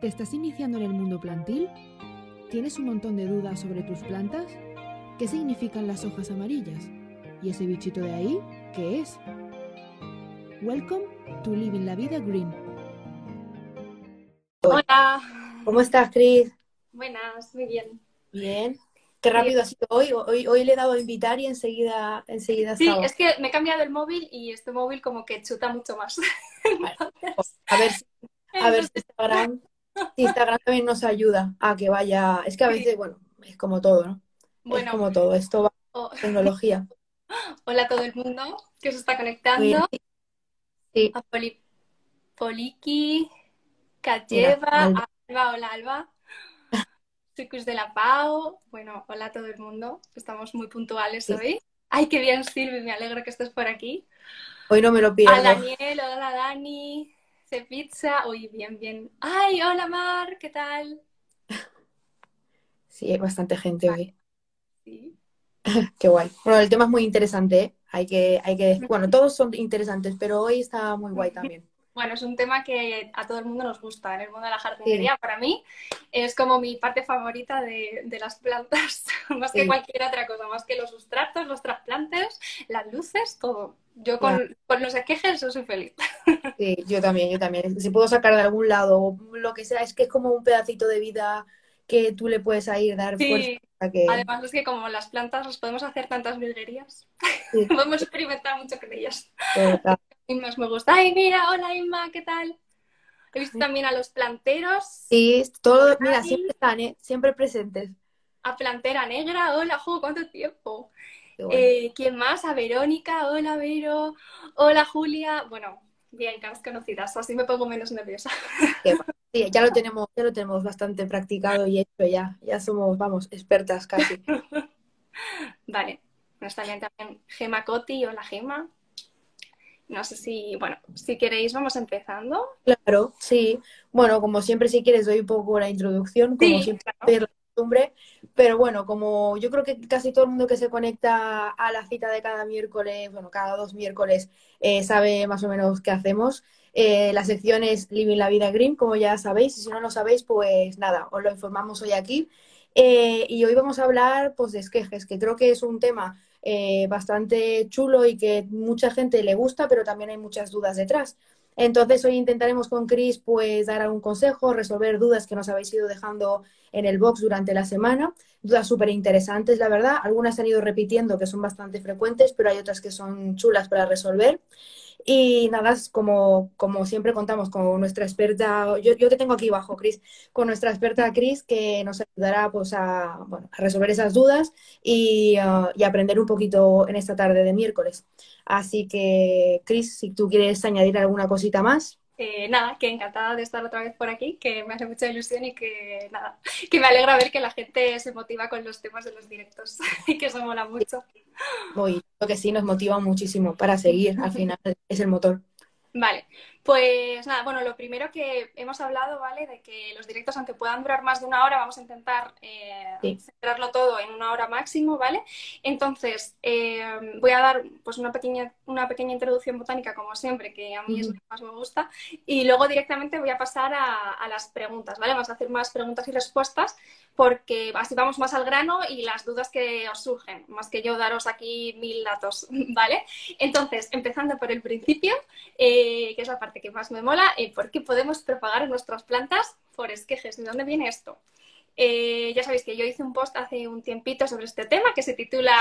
¿Te estás iniciando en el mundo plantil? ¿Tienes un montón de dudas sobre tus plantas? ¿Qué significan las hojas amarillas? ¿Y ese bichito de ahí? ¿Qué es? Welcome to Living la Vida Green. Hola. ¿Cómo estás, Cris? Buenas, muy bien. Bien. Qué rápido ha sido hoy. hoy. Hoy le he dado a invitar y enseguida, enseguida Sí, estaba. es que me he cambiado el móvil y este móvil como que chuta mucho más. A ver, si- a ver si Instagram, si Instagram también nos ayuda a que vaya. Es que a veces, bueno, es como todo, ¿no? Es Bueno, como todo. Esto va oh, tecnología. hola a todo el mundo que se está conectando. Sí, A Poli- Poliki, Kacheva, Alba. Alba, hola Alba. Chicos de la Pau. Bueno, hola a todo el mundo. Estamos muy puntuales Sí. hoy. Ay, qué bien, Silvi, me alegro que estés por aquí. hoy no me lo A pierdo. Daniel, hola Dani. Cepizza, uy, bien, bien. Ay, hola Mar, ¿qué tal? Sí, hay bastante gente hoy. Sí. Qué guay. Bueno, el tema es muy interesante, ¿eh? Hay que, hay que bueno, todos son interesantes, pero hoy está muy guay también. Bueno, es un tema que a todo el mundo nos gusta en el mundo de la jardinería. Para mí es como mi parte favorita de, de las plantas, más que cualquier otra cosa, más que los sustratos, los trasplantes, las luces, todo. Yo con, Claro. con los esquejes yo soy feliz. Sí, yo también, yo también. Si puedo sacar de algún lado lo que sea, es que es como un pedacito de vida que tú le puedes ahí dar Sí. fuerza para que... Además es que como las plantas las podemos hacer tantas virguerías, Sí. podemos experimentar mucho con ellas. Total. Y más me gusta. Ay, mira, hola Inma, ¿qué tal? He visto también a los planteros, Sí, todo, mira, siempre están, ¿eh? Siempre presentes. a Plantera Negra, hola, jo, ¿cuánto tiempo? Eh, ¿quién más? A Verónica, hola Vero, hola Julia. Bueno, bien, caras conocidas, así me pongo menos nerviosa. Sí, ya lo tenemos, ya lo tenemos bastante practicado y hecho ya. Ya somos, vamos, expertas casi. Vale, nos también también Gema Coti, hola Gema. No sé si, bueno, si queréis vamos empezando. Claro, sí. Bueno, como siempre, si quieres, doy un poco la introducción, como Sí, siempre, claro. costumbre. Pero bueno, como yo creo que casi todo el mundo que se conecta a la cita de cada miércoles, bueno, cada dos miércoles, eh, sabe más o menos qué hacemos. Eh, la sección es Living la Vida Green, como ya sabéis, y si no lo sabéis, pues nada, os lo informamos hoy aquí. Eh, y hoy vamos a hablar pues, de esquejes, que creo que es un tema eh, bastante chulo y que mucha gente le gusta, pero también hay muchas dudas detrás. Entonces hoy intentaremos con Chris pues dar algún consejo, resolver dudas que nos habéis ido dejando en el box durante la semana. Dudas súper interesantes, la verdad. Algunas han ido repitiendo que son bastante frecuentes, pero hay otras que son chulas para resolver. Y nada, como, como siempre contamos con nuestra experta, yo, yo te tengo aquí abajo, Cris, con nuestra experta Cris, que nos ayudará pues, a, bueno, a resolver esas dudas y, uh, y aprender un poquito en esta tarde de miércoles. Así que, Cris, si tú quieres añadir alguna cosita más. Eh, nada, que encantada de estar otra vez por aquí, que me hace mucha ilusión y que nada, que me alegra ver que la gente se motiva con los temas de los directos y que eso mola mucho. Hoy, lo que sí nos motiva muchísimo para seguir, al final es el motor. Vale, pues nada, bueno, lo primero que hemos hablado, ¿vale? De que los directos, aunque puedan durar más de una hora, vamos a intentar eh, Sí. centrarlo todo en una hora máximo, ¿vale? Entonces, eh, voy a dar pues una pequeña, una pequeña introducción botánica, como siempre, que a mí es lo que más me gusta, y luego directamente voy a pasar a, a las preguntas, ¿vale? Vamos a hacer más preguntas y respuestas, porque así vamos más al grano y las dudas que os surgen, más que yo daros aquí mil datos, ¿vale? Entonces, empezando por el principio, eh, que es la parte que más me mola, eh, ¿por qué podemos propagar nuestras plantas por esquejes? ¿De dónde viene esto? Eh, ya sabéis que yo hice un post hace un tiempito sobre este tema que se titula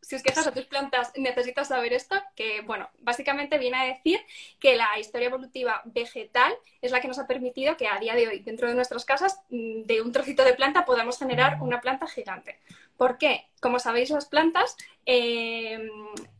Si os quejas a tus plantas, necesitas saber esto, que bueno, básicamente viene a decir que la historia evolutiva vegetal es la que nos ha permitido que a día de hoy, dentro de nuestras casas, mm, de un trocito de planta podamos generar una planta gigante. ¿Por qué? Como sabéis, las plantas, eh,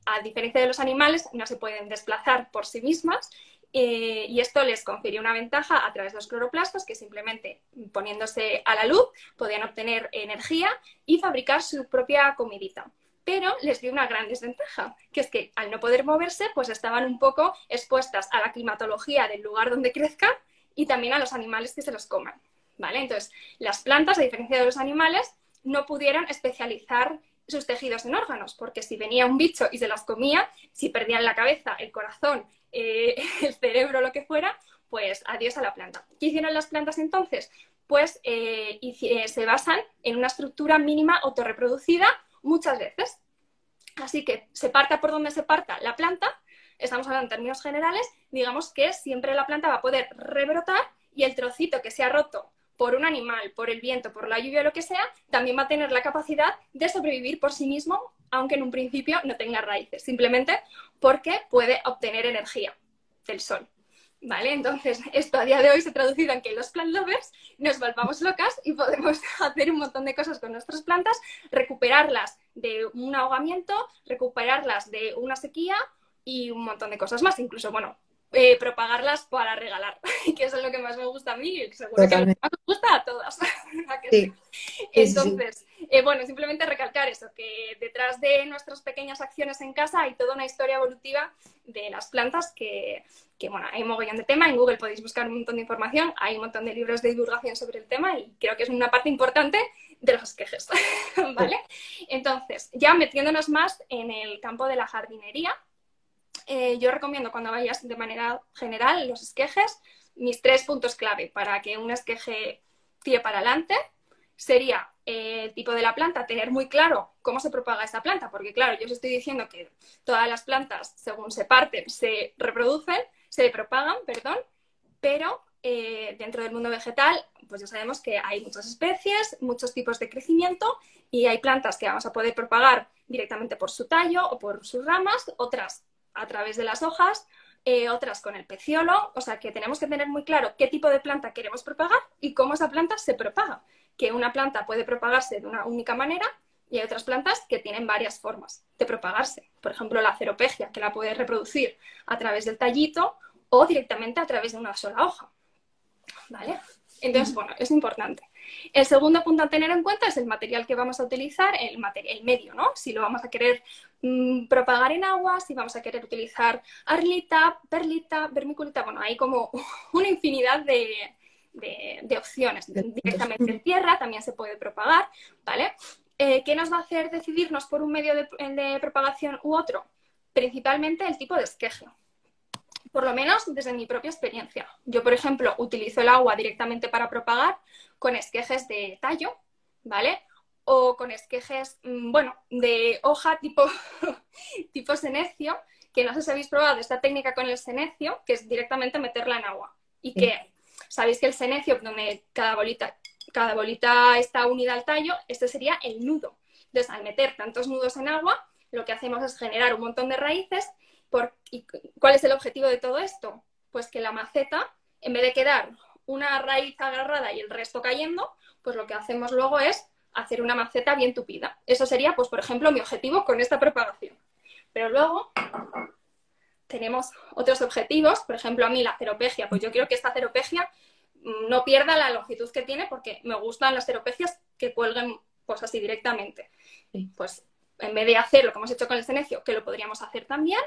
a diferencia de los animales, no se pueden desplazar por sí mismas eh, y esto les confirió una ventaja a través de los cloroplastos que simplemente poniéndose a la luz podían obtener energía y fabricar su propia comidita. Pero les dio una gran desventaja, que es que al no poder moverse, pues estaban un poco expuestas a la climatología del lugar donde crezcan y también a los animales que se los coman. ¿Vale? Entonces, las plantas, a diferencia de los animales, no pudieron especializar sus tejidos en órganos, porque si venía un bicho y se las comía, si perdían la cabeza, el corazón, eh, el cerebro, lo que fuera, pues adiós a la planta. ¿Qué hicieron las plantas entonces? Pues eh, eh, se basan en una estructura mínima autorreproducida muchas veces. Así que se parta por donde se parta la planta, estamos hablando en términos generales, digamos que siempre la planta va a poder rebrotar y el trocito que se ha roto por un animal, por el viento, por la lluvia o lo que sea, también va a tener la capacidad de sobrevivir por sí mismo, aunque en un principio no tenga raíces, simplemente porque puede obtener energía del sol. ¿Vale? Entonces, esto a día de hoy se ha traducido en que los plant lovers nos volvamos locas y podemos hacer un montón de cosas con nuestras plantas, recuperarlas de un ahogamiento, recuperarlas de una sequía y un montón de cosas más. Incluso, bueno, eh, propagarlas para regalar, que eso es lo que más me gusta a mí y seguro que más gusta a todas. Entonces, eh, bueno, simplemente recalcar eso, que detrás de nuestras pequeñas acciones en casa hay toda una historia evolutiva de las plantas que, que, bueno, hay un mogollón de tema, en Google podéis buscar un montón de información, hay un montón de libros de divulgación sobre el tema y creo que es una parte importante de los quejes, ¿vale? Entonces, ya metiéndonos más en el campo de la jardinería, eh, yo recomiendo cuando vayas de manera general los esquejes, mis tres puntos clave para que un esqueje tire para adelante sería eh, el tipo de la planta, tener muy claro cómo se propaga esa planta, porque claro, yo os estoy diciendo que todas las plantas, según se parten, se reproducen, se propagan, perdón, pero eh, dentro del mundo vegetal, pues ya sabemos que hay muchas especies, muchos tipos de crecimiento y hay plantas que vamos a poder propagar directamente por su tallo o por sus ramas, otras a través de las hojas, eh, otras con el peciolo, o sea que tenemos que tener muy claro qué tipo de planta queremos propagar y cómo esa planta se propaga, que una planta puede propagarse de una única manera y hay otras plantas que tienen varias formas de propagarse. Por ejemplo, la ceropegia, que la puede reproducir a través del tallito o directamente a través de una sola hoja. ¿Vale? Entonces, bueno, es importante. El segundo punto a tener en cuenta es el material que vamos a utilizar, el, el medio, ¿no? Si lo vamos a querer mm, propagar en agua, si vamos a querer utilizar arlita, perlita, vermiculita, bueno, hay como una infinidad de, opciones. Directamente en tierra también se puede propagar, ¿vale? Eh, ¿Qué nos va a hacer decidirnos por un medio de, de propagación u otro? Principalmente el tipo de esqueje por lo menos desde mi propia experiencia. Yo, por ejemplo, utilizo el agua directamente para propagar con esquejes de tallo, ¿vale? O con esquejes, mm, bueno, de hoja tipo, tipo senecio, que no sé si habéis probado esta técnica con el senecio, que es directamente meterla en agua. Y que sabéis que el senecio, donde cada bolita, cada bolita está unida al tallo, este sería el nudo. Entonces, al meter tantos nudos en agua, lo que hacemos es generar un montón de raíces ¿Y cuál es el objetivo de todo esto? Pues que la maceta, en vez de quedar una raíz agarrada y el resto cayendo, pues lo que hacemos luego es hacer una maceta bien tupida. Eso sería, pues, por ejemplo, mi objetivo con esta propagación. Pero luego tenemos otros objetivos, por ejemplo, a mí la ceropegia, pues yo quiero que esta ceropegia mm, no pierda la longitud que tiene porque me gustan las ceropegias que cuelguen pues así directamente. Pues en vez de hacer lo que hemos hecho con el cenecio, que lo podríamos hacer también,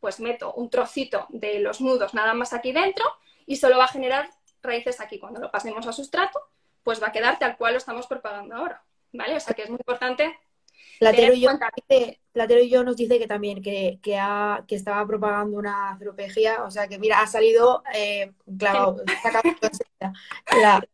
pues meto un trocito de los nudos nada más aquí dentro y solo va a generar raíces aquí. Cuando lo pasemos a sustrato, pues va a quedar tal cual lo estamos propagando ahora. ¿Vale? O sea que es muy importante. Platero y, yo, Platero y yo nos dice que también que, que, ha, que estaba propagando una ceropegia, o sea que mira, ha salido eh, claro,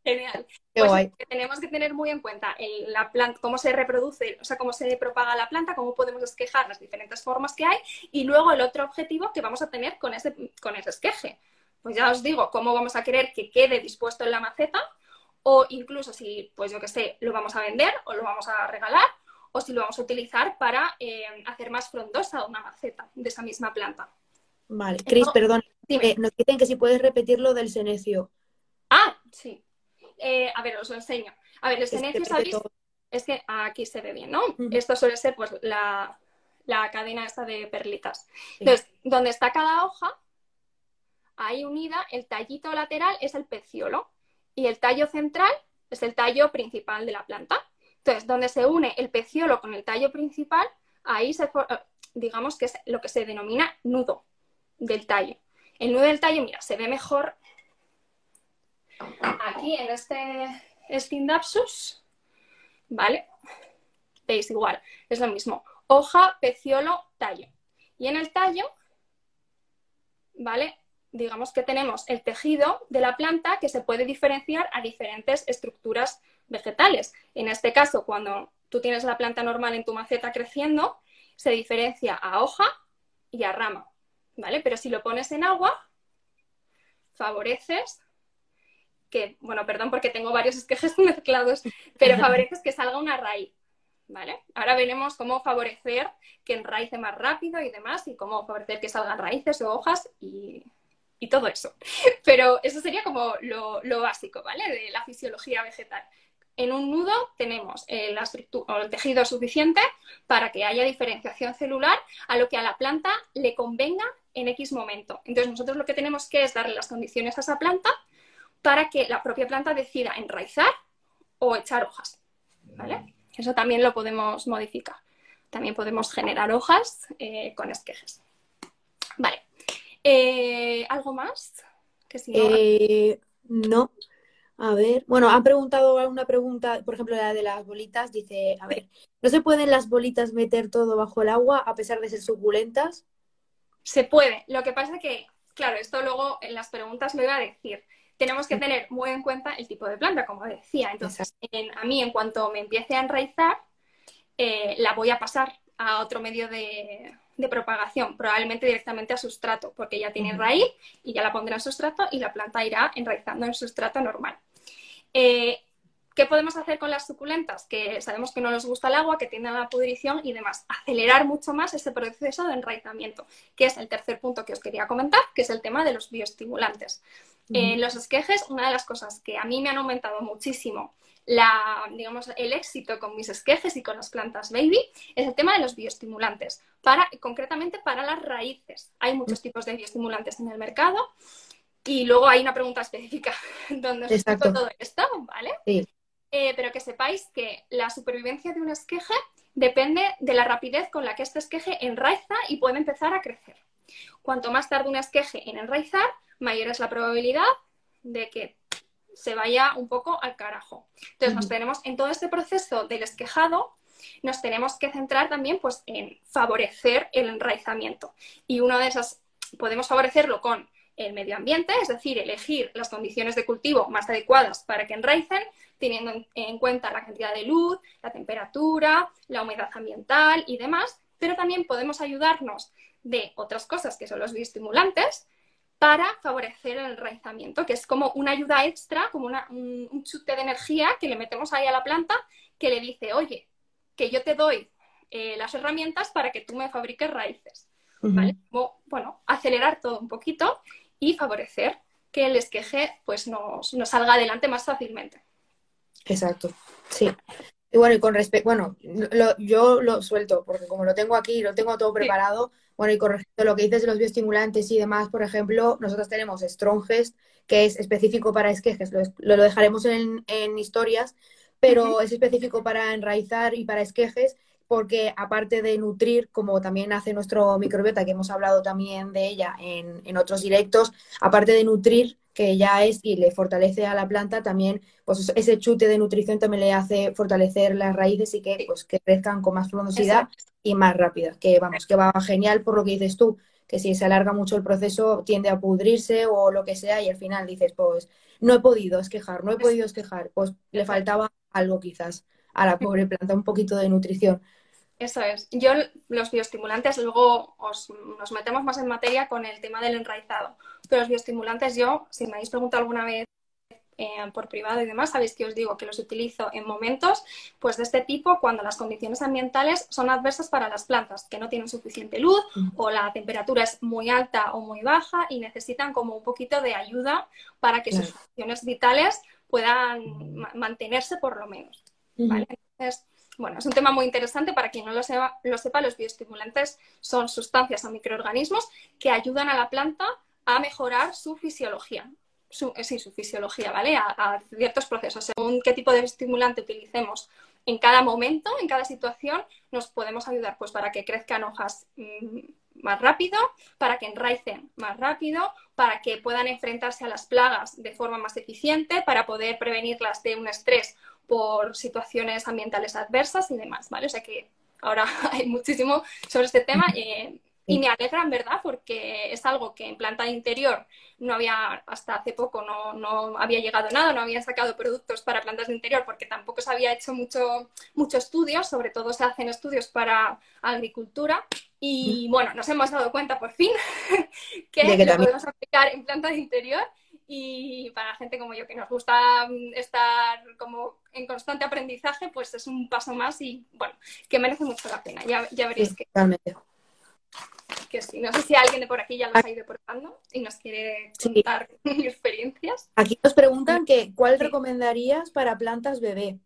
Genial. Pues tenemos que tener muy en cuenta la planta, cómo se reproduce, o sea, cómo se propaga la planta, cómo podemos esquejar las diferentes formas que hay y luego el otro objetivo que vamos a tener con ese, con ese esqueje. Pues ya os digo, cómo vamos a querer que quede dispuesto en la maceta o incluso si, pues yo que sé, lo vamos a vender o lo vamos a regalar o si lo vamos a utilizar para eh, hacer más frondosa una maceta de esa misma planta. Vale, Cris, perdón, eh, nos dicen que si puedes repetir lo del senecio. Ah, sí. Eh, a ver, os lo enseño. A ver, el senecio, ¿sabéis? Es que aquí se ve bien, ¿no? Esto suele ser pues la, cadena esta de perlitas. Entonces, donde está cada hoja, ahí unida, el tallito lateral es el peciolo y el tallo central es el tallo principal de la planta. Entonces, donde se une el peciolo con el tallo principal, ahí se, eh, digamos que es lo que se denomina nudo del tallo. El nudo del tallo, mira, se ve mejor aquí en este Stindapsus, ¿vale? Veis igual, es lo mismo. Hoja, peciolo, tallo. Y en el tallo, ¿vale? Digamos que tenemos el tejido de la planta que se puede diferenciar a diferentes estructuras vegetales. En este caso, cuando tú tienes la planta normal en tu maceta creciendo, se diferencia a hoja y a rama, ¿vale? Pero si lo pones en agua, favoreces que, bueno, perdón porque tengo varios esquejes mezclados, pero favoreces que salga una raíz, ¿vale? Ahora veremos cómo favorecer que enraice más rápido y demás, y cómo favorecer que salgan raíces o hojas y, todo eso. Pero eso sería como lo, lo, básico, ¿vale? De la fisiología vegetal. En un nudo tenemos el, el tejido suficiente para que haya diferenciación celular a lo que a la planta le convenga en X momento. Entonces nosotros lo que tenemos que es darle las condiciones a esa planta para que la propia planta decida enraizar o echar hojas. ¿vale? Eso también lo podemos modificar. También podemos generar hojas eh, con esquejes. Vale. Eh, ¿Algo más? Que eh, no. A ver, bueno, han preguntado alguna pregunta, por ejemplo, la de las bolitas, dice, a ver, ¿no se pueden las bolitas meter todo bajo el agua a pesar de ser suculentas? Se puede. Lo que pasa es que, claro, esto luego en las preguntas lo iba a decir tenemos que tener muy en cuenta el tipo de planta, como decía. Entonces, a mí, en cuanto me empiece a enraizar, eh, la voy a pasar a otro medio de, propagación, probablemente directamente a sustrato, porque ya tiene raíz y ya la pondré en sustrato y la planta irá enraizando en sustrato normal. Eh, ¿Qué podemos hacer con las suculentas? Que sabemos que no les gusta el agua, que tienden a la pudrición y demás. Acelerar mucho más ese proceso de enraizamiento, que es el tercer punto que os quería comentar, que es el tema de los bioestimulantes. En los esquejes, una de las cosas que a mí me han aumentado muchísimo la, digamos, el éxito con mis esquejes y con las plantas baby es el tema de los bioestimulantes, para, concretamente para las raíces. Hay muchos tipos de bioestimulantes en el mercado y luego hay una pregunta específica donde os explico todo esto, ¿vale? Eh, pero que sepáis que la supervivencia de un esqueje depende de la rapidez con la que este esqueje enraiza y puede empezar a crecer. Cuanto más tarde un esqueje en enraizar, mayor es la probabilidad de que se vaya un poco al carajo. Entonces, nos tenemos en todo este proceso del esquejado, nos tenemos que centrar también pues, en favorecer el enraizamiento. Y una de esas, podemos favorecerlo con el medio ambiente, es decir, elegir las condiciones de cultivo más adecuadas para que enraicen, teniendo en cuenta la cantidad de luz, la temperatura, la humedad ambiental y demás, pero también podemos ayudarnos de otras cosas que son los bioestimulantes, para favorecer el enraizamiento, que es como una ayuda extra, como un, chute de energía que le metemos ahí a la planta que le dice, oye, que yo te doy eh, las herramientas para que tú me fabriques raíces. bueno, acelerar todo un poquito y favorecer que el esqueje pues, nos, salga adelante más fácilmente. Exacto, sí. Y bueno, y con respecto, bueno, yo lo suelto, porque como lo tengo aquí, lo tengo todo preparado, bueno, y corrigiendo lo que dices de los bioestimulantes y demás, por ejemplo, nosotros tenemos Strongest, que es específico para esquejes, lo, lo dejaremos en, historias, pero es específico para enraizar y para esquejes, porque aparte de nutrir, como también hace nuestro microbiota, que hemos hablado también de ella en, en otros directos, aparte de nutrir, que ya es y le fortalece a la planta, también pues ese chute de nutrición también le hace fortalecer las raíces y que, pues, que crezcan con más frondosidad y más rápida, que vamos, que va genial por lo que dices tú, que si se alarga mucho el proceso tiende a pudrirse o lo que sea y al final dices, pues no he podido esquejar, no he podido esquejar, pues le faltaba algo quizás a la pobre planta, un poquito de nutrición. Eso es. Yo, los bioestimulantes, luego os, nos metemos más en materia con el tema del enraizado. Pero los bioestimulantes, yo, si me habéis preguntado alguna vez eh, por privado y demás, sabéis que os digo que los utilizo en momentos pues, de este tipo cuando las condiciones ambientales son adversas para las plantas, que no tienen suficiente luz o la temperatura es muy alta o muy baja y necesitan como un poquito de ayuda para que sus funciones vitales puedan mantenerse por lo menos. Entonces, bueno, es un tema muy interesante para quien no lo sepa, lo sepa, los bioestimulantes son sustancias o microorganismos que ayudan a la planta a mejorar su fisiología. Su, eh, sí, su fisiología, ¿vale? A, ciertos procesos. Según qué tipo de estimulante utilicemos en cada momento, en cada situación, nos podemos ayudar pues para que crezcan hojas mm, más rápido, para que enraicen más rápido, para que puedan enfrentarse a las plagas de forma más eficiente, para poder prevenirlas de un estrés por situaciones ambientales adversas y demás, ¿vale? O sea que ahora hay muchísimo sobre este tema. Eh, y me alegra en verdad porque es algo que en planta de interior no había, hasta hace poco no, no, había llegado nada, no había sacado productos para plantas de interior porque tampoco se había hecho mucho, mucho estudios, sobre todo se hacen estudios para agricultura y bueno, nos hemos dado cuenta por fin que, lo podemos aplicar en planta de interior y para gente como yo que nos gusta mm, estar como en constante aprendizaje, pues es un paso más y bueno, que merece mucho la pena. Ya, ya veréis que, que sí. No sé si alguien de por aquí ya lo ha ido probando y nos quiere contar experiencias. Aquí nos preguntan que ¿cuál recomendarías para plantas bebé?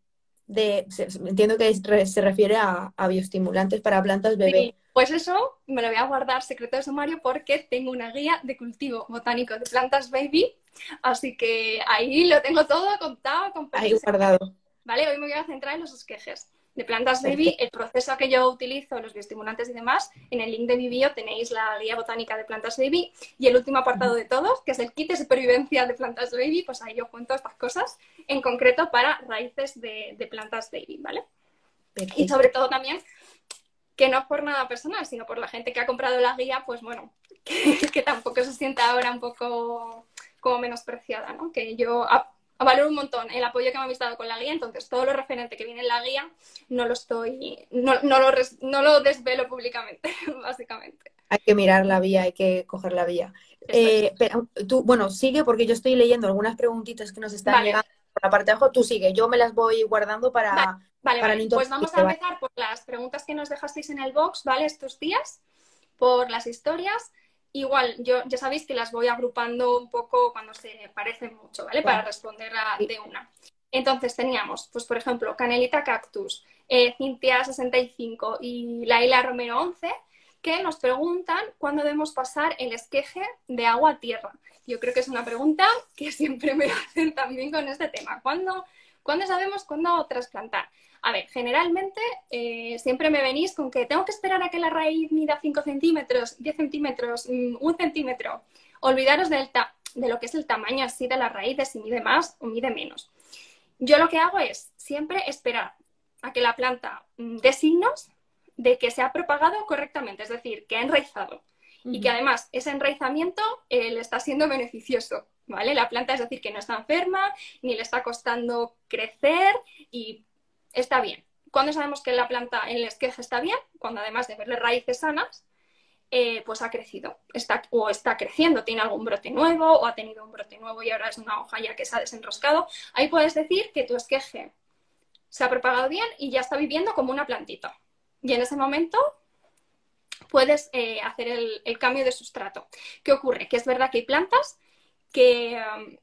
De, entiendo que se refiere a, bioestimulantes para plantas bebé. Pues eso me lo voy a guardar secreto de sumario porque tengo una guía de cultivo botánico de plantas baby Así que ahí lo tengo todo contado. Con ahí guardado. Vale, hoy me voy a centrar en los esquejes de plantas baby, el proceso que yo utilizo, los bioestimulantes y demás. En el link de mi bio tenéis la guía botánica de plantas baby y el último apartado de todos, que es el kit de supervivencia de plantas baby, pues ahí yo cuento estas cosas, en concreto para raíces de, plantas baby, ¿vale? Y sobre todo también, que no por nada personal, sino por la gente que ha comprado la guía, pues bueno, que tampoco se sienta ahora un poco menospreciada, ¿no? Que yo valoro un montón el apoyo que me habéis dado con la guía, entonces todo lo referente que viene en la guía no lo estoy, no, no, lo, no lo desvelo públicamente, básicamente. Hay que mirar la vía, hay que coger la vía. Eh, tú, bueno, sigue porque yo estoy leyendo algunas preguntitas que nos están llegando por la parte de abajo. Tú sigue, yo me las voy guardando para... Vale, vale, pues vamos a empezar por las preguntas que nos dejasteis en el box, ¿vale? Estos días, por las historias. Igual, yo ya sabéis que las voy agrupando un poco cuando se parecen mucho, ¿vale? Para responder a, de una. Entonces teníamos, pues por ejemplo, Canelita Cactus, eh, Cintia 65 y Laila Romero 11, que nos preguntan cuándo debemos pasar el esqueje de agua a tierra. Yo creo que es una pregunta que siempre me hacen también con este tema. ¿Cuándo, ¿cuándo sabemos cuándo trasplantar? A ver, generalmente eh, siempre me venís con que tengo que esperar a que la raíz mida 5 centímetros, 10 centímetros, 1 mm, centímetro. Olvidaros del de lo que es el tamaño así de la raíz, de si mide más o mide menos. Yo lo que hago es siempre esperar a que la planta mm, dé signos de que se ha propagado correctamente, es decir, que ha enraizado. Y que además ese enraizamiento eh, le está siendo beneficioso, ¿vale? La planta es decir que no está enferma, ni le está costando crecer y está bien. ¿Cuándo sabemos que la planta en el esqueje está bien? Cuando además de verle raíces sanas, eh, pues ha crecido está, o está creciendo, tiene algún brote nuevo o ha tenido un brote nuevo y ahora es una hoja ya que se ha desenroscado. Ahí puedes decir que tu esqueje se ha propagado bien y ya está viviendo como una plantita. Y en ese momento puedes eh, hacer el, cambio de sustrato. ¿Qué ocurre? Que es verdad que hay plantas que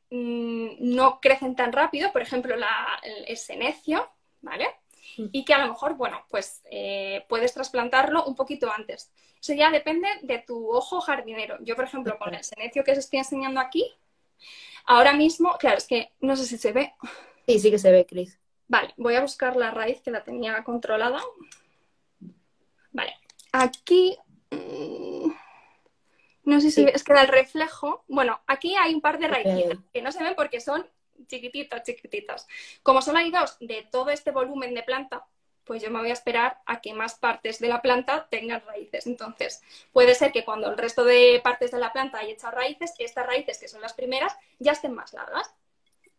mm, no crecen tan rápido, por ejemplo la, el senecio, ¿vale? Mm. Y que a lo mejor, bueno, pues eh, puedes trasplantarlo un poquito antes. Eso ya depende de tu ojo jardinero. Yo, por ejemplo, con el senecio que os estoy enseñando aquí, ahora mismo, claro, es que no sé si se ve. Sí, sí que se ve, Cris. Vale, voy a buscar la raíz que la tenía controlada. Vale, aquí... No sé si es que da el reflejo. Bueno, aquí hay un par de raíces que no se ven porque son chiquititas, chiquititas. Como solo hay dos de todo este volumen de planta, pues yo me voy a esperar a que más partes de la planta tengan raíces. Entonces, puede ser que cuando el resto de partes de la planta haya echado raíces, estas raíces, que son las primeras, ya estén más largas.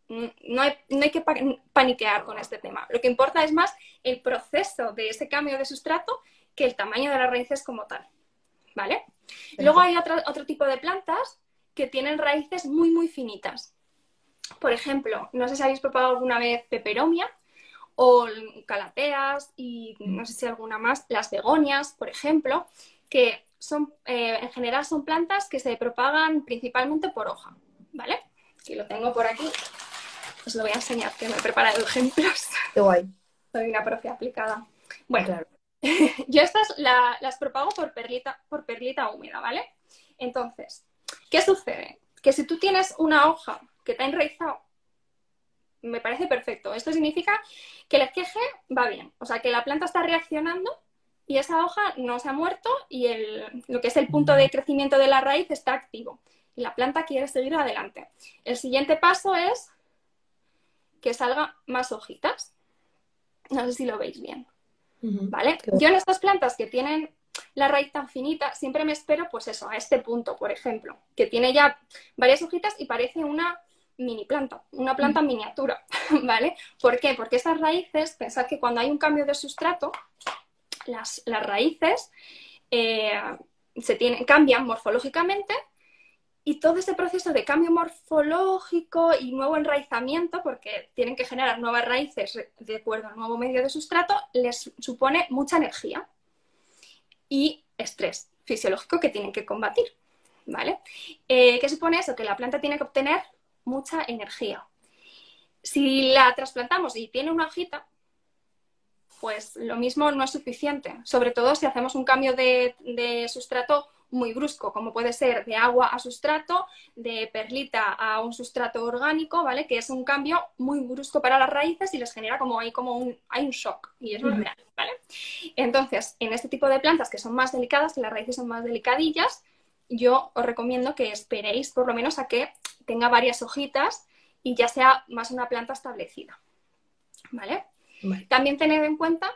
Mm, no hay, no hay que paniquear con este tema. Lo que importa es más el proceso de ese cambio de sustrato que el tamaño de las raíces como tal. ¿Vale? Luego hay otro, otro tipo de plantas que tienen raíces muy, muy finitas. Por ejemplo, no sé si habéis probado alguna vez peperomia o calateas y no sé si alguna más, las begonias, por ejemplo, que son, eh, en general son plantas que se propagan principalmente por hoja, ¿vale? Y lo tengo por aquí, os lo voy a enseñar, que me he preparado ejemplos. Qué guay. Soy una profe aplicada. Bueno, claro. yo estas las propago por perlita, por perlita húmeda, ¿vale? Entonces, ¿qué sucede? Que si tú tienes una hoja que te ha enraizado, me parece perfecto. Esto significa que el esqueje va bien, o sea, que la planta está reaccionando y esa hoja no se ha muerto y el, lo que es el punto de crecimiento de la raíz está activo y la planta quiere seguir adelante. El siguiente paso es que salga más hojitas. No sé si lo veis bien. ¿Vale? Yo en estas plantas que tienen la raíz tan finita, siempre me espero, pues eso, a este punto, por ejemplo, que tiene ya varias hojitas y parece una mini planta, una planta miniatura, ¿vale? ¿Por qué? Porque estas raíces, pensad que cuando hay un cambio de sustrato, las, raíces eh, se tienen, cambian morfológicamente y todo ese proceso de cambio morfológico y nuevo enraizamiento, porque tienen que generar nuevas raíces de acuerdo al nuevo medio de sustrato, les supone mucha energía y estrés fisiológico que tienen que combatir. ¿Vale? Eh, ¿Qué supone eso? Que la planta tiene que obtener mucha energía. Si la trasplantamos y tiene una hojita, pues lo mismo no es suficiente, sobre todo si hacemos un cambio de, de sustrato muy brusco, como puede ser de agua a sustrato, de perlita a un sustrato orgánico, ¿vale? Que es un cambio muy brusco para las raíces y les genera como hay como un, hay un shock y es real, ¿vale? Entonces, en este tipo de plantas que son más delicadas, que las raíces son más delicadillas, yo os recomiendo que esperéis por lo menos a que tenga varias hojitas y ya sea más una planta establecida, ¿vale? También tened en cuenta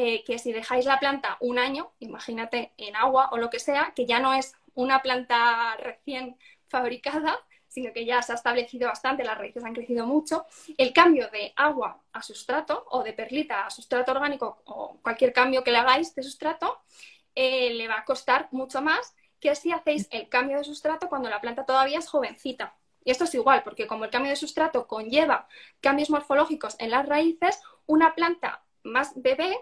eh, que si dejáis la planta un año, imagínate en agua o lo que sea, que ya no es una planta recién fabricada, sino que ya se ha establecido bastante, las raíces han crecido mucho, el cambio de agua a sustrato o de perlita a sustrato orgánico o cualquier cambio que le hagáis de sustrato, eh, le va a costar mucho más que si hacéis el cambio de sustrato cuando la planta todavía es jovencita. Y esto es igual, porque como el cambio de sustrato conlleva cambios morfológicos en las raíces, una planta más bebé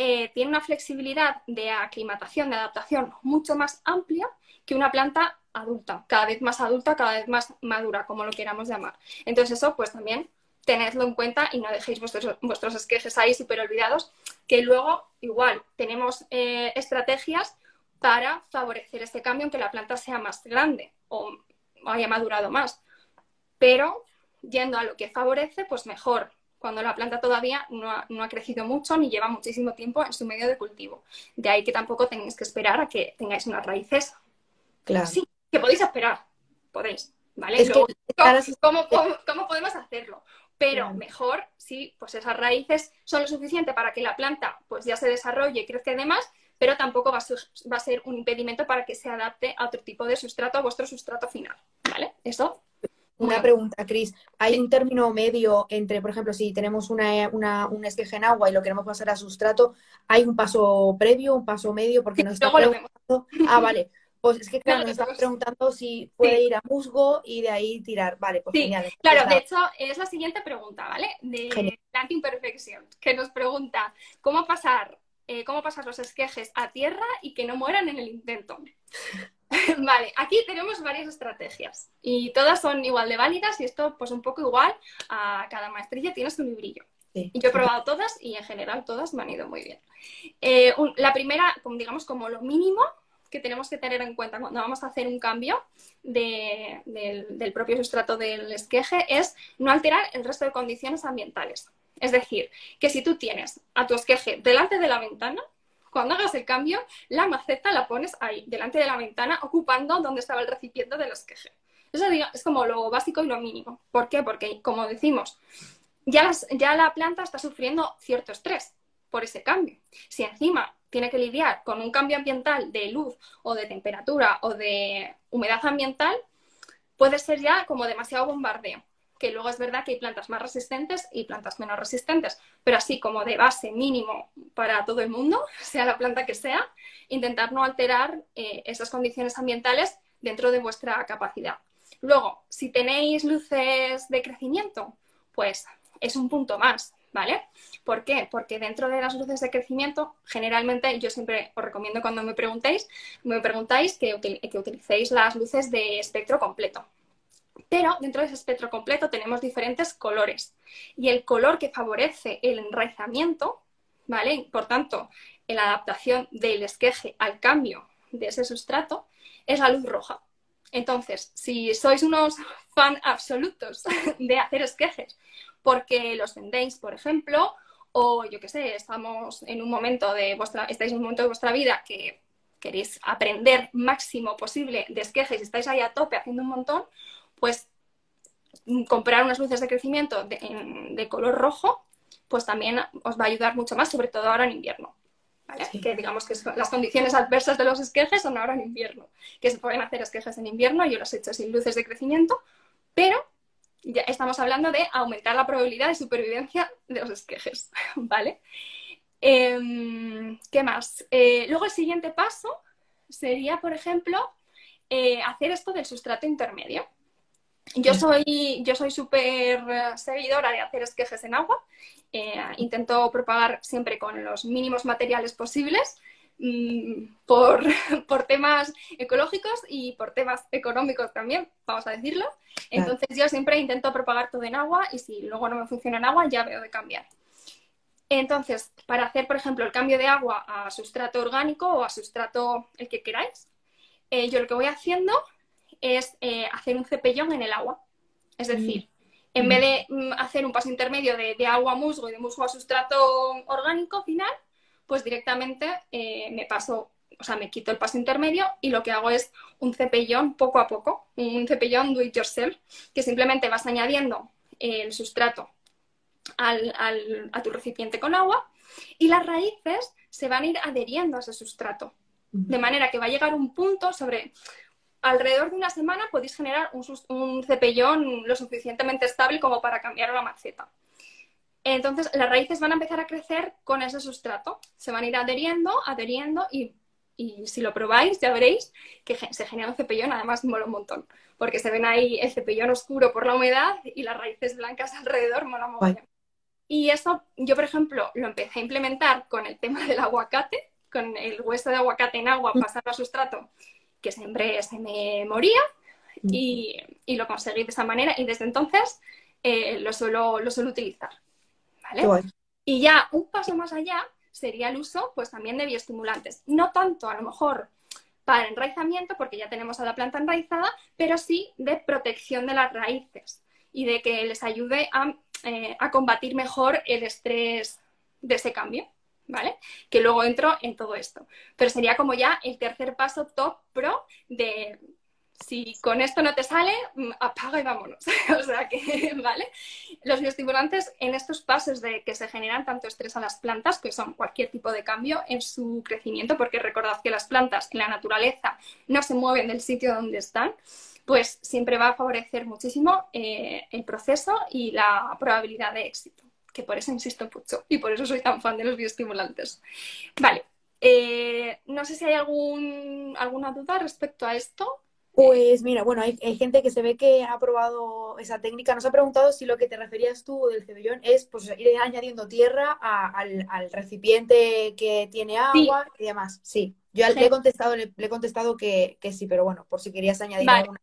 eh, tiene una flexibilidad de aclimatación, de adaptación mucho más amplia que una planta adulta, cada vez más adulta, cada vez más madura, como lo queramos llamar. Entonces eso, pues también tenedlo en cuenta y no dejéis vuestros, esquejes ahí súper olvidados, que luego igual tenemos eh, estrategias para favorecer este cambio, aunque la planta sea más grande o haya madurado más. Pero yendo a lo que favorece, pues mejor cuando la planta todavía no ha, crecido mucho ni lleva muchísimo tiempo en su medio de cultivo. De ahí que tampoco tenéis que esperar a que tengáis unas raíces. Claro. Sí, que podéis esperar, podéis, ¿vale? ¿cómo, podemos hacerlo? Pero mejor si pues esas raíces son lo suficiente para que la planta pues ya se desarrolle y crezca y demás, pero tampoco va a, va a ser un impedimento para que se adapte a otro tipo de sustrato, a vuestro sustrato final, ¿vale? Eso una pregunta, Cris. ¿Hay un término medio entre, por ejemplo, si tenemos una, una, un esqueje en agua y lo queremos pasar a sustrato, ¿hay un paso previo, un paso medio? Porque nos está preguntando... Ah, vale. Pues es que, claro, nos está preguntando si puede ir a musgo y de ahí tirar. Vale, pues sí. Claro, de hecho, es la siguiente pregunta, ¿vale? De Planting Imperfección, que nos pregunta cómo pasar, eh, cómo pasar los esquejes a tierra y que no mueran en el intento. Vale, aquí tenemos varias estrategias y todas son igual de válidas y esto pues un poco igual a cada maestrilla tiene su librillo. Y yo he probado todas y en general todas me han ido muy bien. Eh, la primera, digamos, como lo mínimo que tenemos que tener en cuenta cuando vamos a hacer un cambio del, propio sustrato del esqueje es no alterar el resto de condiciones ambientales. Es decir, que si tú tienes a tu esqueje delante de la ventana, cuando hagas el cambio, la maceta la pones ahí, delante de la ventana, ocupando donde estaba el recipiente del esqueje. Eso es como lo básico y lo mínimo. ¿Por qué? Porque, como decimos, ya, ya la planta está sufriendo cierto estrés por ese cambio. Si encima tiene que lidiar con un cambio ambiental de luz o de temperatura o de humedad ambiental, puede ser ya como demasiado bombardeo que luego es verdad que hay plantas más resistentes y plantas menos resistentes, pero así como de base mínimo para todo el mundo, sea la planta que sea, intentar no alterar eh, esas condiciones ambientales dentro de vuestra capacidad. Luego, si tenéis luces de crecimiento, pues es un punto más, ¿vale? ¿Por qué? Porque dentro de las luces de crecimiento, generalmente yo siempre os recomiendo cuando me preguntéis, me preguntáis que utilicéis las luces de espectro completo, pero dentro de ese espectro completo tenemos diferentes colores. Y el color que favorece el enraizamiento, ¿vale? Por tanto, la adaptación del esqueje al cambio de ese sustrato, es la luz roja. Entonces, si sois unos fan absolutos de hacer esquejes porque los vendéis, por ejemplo, o yo qué sé, estamos en un momento de vuestra, estáis en un momento de vuestra vida que queréis aprender máximo posible de esquejes y estáis ahí a tope haciendo un montón, pues mm, comprar unas luces de crecimiento de, color rojo, pues también os va a ayudar mucho más, sobre todo ahora en invierno. Que digamos que las condiciones adversas de los esquejes son ahora en invierno, que se pueden hacer esquejes en invierno, yo los he hecho sin luces de crecimiento, pero ya estamos hablando de aumentar la probabilidad de supervivencia de los esquejes, ¿vale? Em, ¿Qué más? Eh, luego el siguiente paso sería, por ejemplo, eh, hacer esto del sustrato intermedio. Yo soy yo soy súper seguidora de hacer esquejes en agua. Eh, intento propagar siempre con los mínimos materiales posibles mm, por, por, temas ecológicos y por temas económicos también, vamos a decirlo. Entonces yo siempre intento propagar todo en agua y si luego no me funciona en agua ya veo de cambiar. Entonces, para hacer, por ejemplo, el cambio de agua a sustrato orgánico o a sustrato el que queráis, eh, yo lo que voy haciendo es eh, hacer un cepellón en el agua. Es decir, en mm. vez de mm, hacer un paso intermedio de, agua a musgo y de musgo a sustrato orgánico final, pues directamente eh, me paso, o sea, me quito el paso intermedio y lo que hago es un cepellón poco a poco, un cepellón do it yourself, que simplemente vas añadiendo el sustrato a tu recipiente con agua y las raíces se van a ir adheriendo a ese sustrato. De manera que va a llegar un punto sobre alrededor de una semana podéis generar un, cepellón lo suficientemente estable como para cambiar la maceta. Entonces, las raíces van a empezar a crecer con ese sustrato. Se van a ir adheriendo, adheriendo y, si lo probáis ya veréis que se genera un cepellón, además mola un montón, porque se ven ahí el cepellón oscuro por la humedad y las raíces blancas alrededor, mola mucho. Y eso yo, por ejemplo, lo empecé a implementar con el tema del aguacate, con el hueso de aguacate en agua mm. pasado a sustrato, que siempre se me moría mm. y, lo conseguí de esa manera y desde entonces eh, lo, suelo, lo suelo utilizar. ¿vale? Y ya un paso más allá sería el uso pues también de bioestimulantes. No tanto a lo mejor para enraizamiento, porque ya tenemos a la planta enraizada, pero sí de protección de las raíces y de que les ayude a, eh, a combatir mejor el estrés de ese cambio. ¿Vale? Que luego entro en todo esto. Pero sería como ya el tercer paso top pro de si con esto no te sale, mm, apaga y vámonos. o sea que, ¿vale? Los bioestimulantes en estos pasos de que se generan tanto estrés a las plantas, que son cualquier tipo de cambio en su crecimiento, porque recordad que las plantas en la naturaleza no se mueven del sitio donde están, pues siempre va a favorecer muchísimo eh, el proceso y la probabilidad de éxito que por eso insisto mucho y por eso soy tan fan de los bioestimulantes. Vale, eh, no sé si hay algún, alguna duda respecto a esto. Pues mira, bueno, hay, gente que se ve que ha probado esa técnica. Nos ha preguntado si lo que te referías tú del cebollón es pues, ir añadiendo tierra al, recipiente que tiene agua y demás. Sí, yo le he contestado, le, he contestado que, sí, pero bueno, por si querías añadir alguna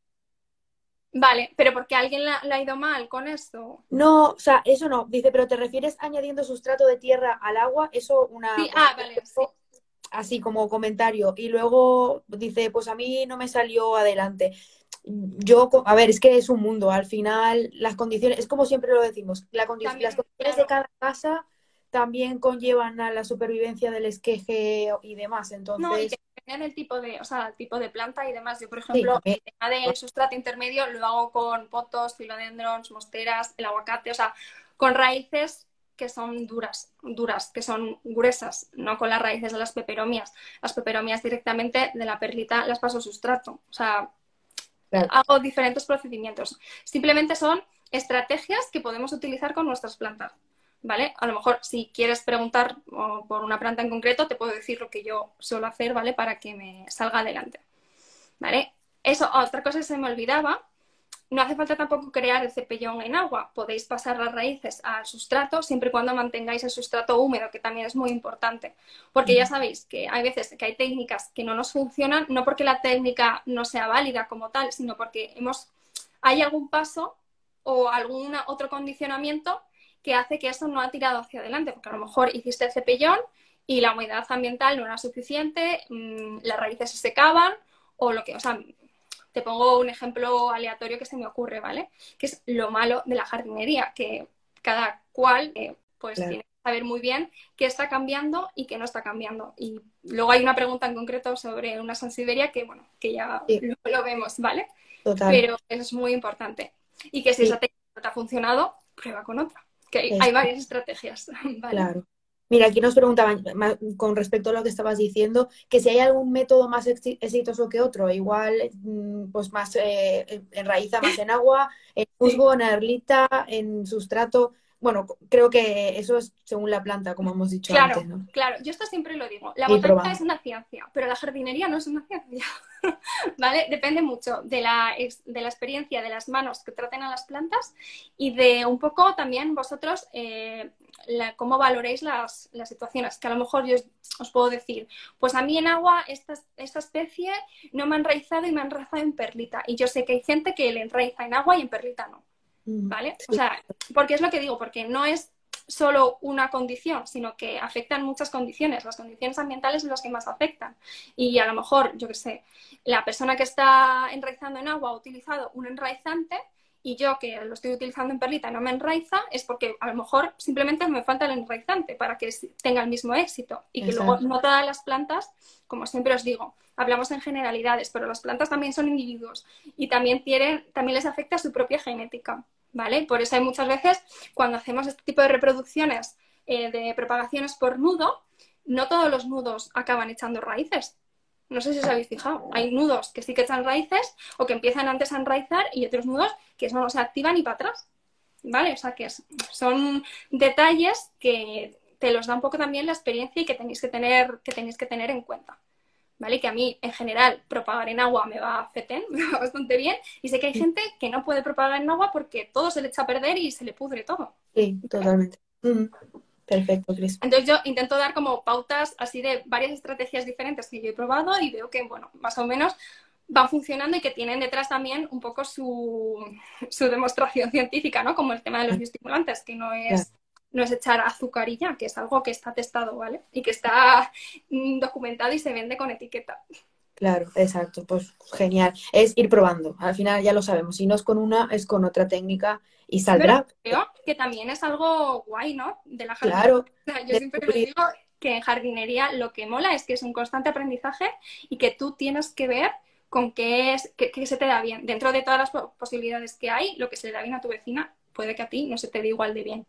Vale, pero porque alguien la, ha ido mal con eso. No, o sea, eso no. Dice, pero ¿te refieres añadiendo sustrato de tierra al agua? Eso una... Sí, ah, vale, Así como comentario. Y luego dice, pues a mí no me salió adelante. Yo, a ver, es que es un mundo. Al final, las condiciones, es como siempre lo decimos, las condiciones de cada casa también conllevan a la supervivencia del esqueje y demás. Entonces en el tipo de, o sea, el tipo de planta y demás. Yo, por ejemplo, el tema de sustrato intermedio lo hago con potos, filodendrons, mosteras, el aguacate, o sea, con raíces que son duras, duras, que son gruesas, no con las raíces de las peperomias. Las peperomias directamente de la perlita las paso sustrato. O sea, hago diferentes procedimientos. Simplemente son estrategias que podemos utilizar con nuestras plantas. ¿Vale? A lo mejor si quieres preguntar por una planta en concreto, te puedo decir lo que yo suelo hacer, ¿vale? Para que me salga adelante, ¿vale? Eso, otra cosa que se me olvidaba, no hace falta tampoco crear el cepellón en agua. Podéis pasar las raíces al sustrato siempre y cuando mantengáis el sustrato húmedo, que también es muy importante. Porque ya sabéis que hay veces que hay técnicas que no nos funcionan, no porque la técnica no sea válida como tal, sino porque hemos, hay algún paso o algún otro condicionamiento que hace que eso no ha tirado hacia adelante, porque a lo mejor hiciste el cepellón y la humedad ambiental no era suficiente, mm, las raíces se secaban o lo que, o sea, te pongo un ejemplo aleatorio que se me ocurre, ¿vale? Que es lo malo de la jardinería, que cada cual eh, pues tiene que saber muy bien qué está cambiando y qué no está cambiando. Y luego hay una pregunta en concreto sobre una Sansiberia que, bueno, que ya lo, vemos, ¿vale? Pero eso es muy importante. Y que si esa técnica no te ha funcionado, prueba con otra hay, varias estrategias. Claro. Mira, aquí nos preguntaban con respecto a lo que estabas diciendo, que si hay algún método más exitoso que otro, igual mm, pues más eh, enraiza más en agua, en musgo, en erlita, en sustrato. Bueno, creo que eso es según la planta, como hemos dicho claro, antes, ¿no? Claro, yo esto siempre lo digo. La botánica es una ciencia, pero la jardinería no es una ciencia. ¿Vale? Depende mucho de la, de la, experiencia de las manos que traten a las plantas y de un poco también vosotros eh, cómo valoréis las, las, situaciones. Que a lo mejor yo os, puedo decir, pues a mí en agua esta, esta especie no me ha enraizado y me ha enraizado en perlita. Y yo sé que hay gente que le enraiza en agua y en perlita no. Mm, ¿Vale? O sea, porque es lo que digo, porque no es solo una condición, sino que afectan muchas condiciones. Las condiciones ambientales son las que más afectan. Y a lo mejor, yo qué sé, la persona que está enraizando en agua ha utilizado un enraizante y yo que lo estoy utilizando en perlita no me enraiza, es porque a lo mejor simplemente me falta el enraizante para que tenga el mismo éxito. Y que luego no todas las plantas, como siempre os digo, hablamos en generalidades, pero las plantas también son individuos y también, tienen, también les afecta su propia genética. ¿Vale? Por eso hay muchas veces cuando hacemos este tipo de reproducciones eh, de propagaciones por nudo, no todos los nudos acaban echando raíces. No sé si os habéis fijado. Hay nudos que sí que echan raíces o que empiezan antes a enraizar y otros nudos que no se activan ni para atrás. ¿Vale? O sea que son detalles que te los da un poco también la experiencia y que tenéis que tener, que tenéis que tener en cuenta. ¿Vale? Que a mí, en general, propagar en agua me va fetén, me va bastante bien. Y sé que hay gente que no puede propagar en agua porque todo se le echa a perder y se le pudre todo. Sí, totalmente. Perfecto, Cris. Entonces yo intento dar como pautas así de varias estrategias diferentes que yo he probado y veo que, bueno, más o menos van funcionando y que tienen detrás también un poco su, su demostración científica, ¿no? Como el tema de los bioestimulantes, que no es no es echar azúcar y ya, que es algo que está testado, ¿vale? Y que está mm, documentado y se vende con etiqueta. Claro, exacto, pues genial. Es ir probando. Al final ya lo sabemos. Si no es con una, es con otra técnica y saldrá. creo que también es algo guay, ¿no? De la jardinería. Claro. yo siempre digo que en jardinería lo que mola es que es un constante aprendizaje y que tú tienes que ver con qué, es, qué, qué se te da bien. Dentro de todas las posibilidades que hay, lo que se le da bien a tu vecina puede que a ti no se te dé igual de bien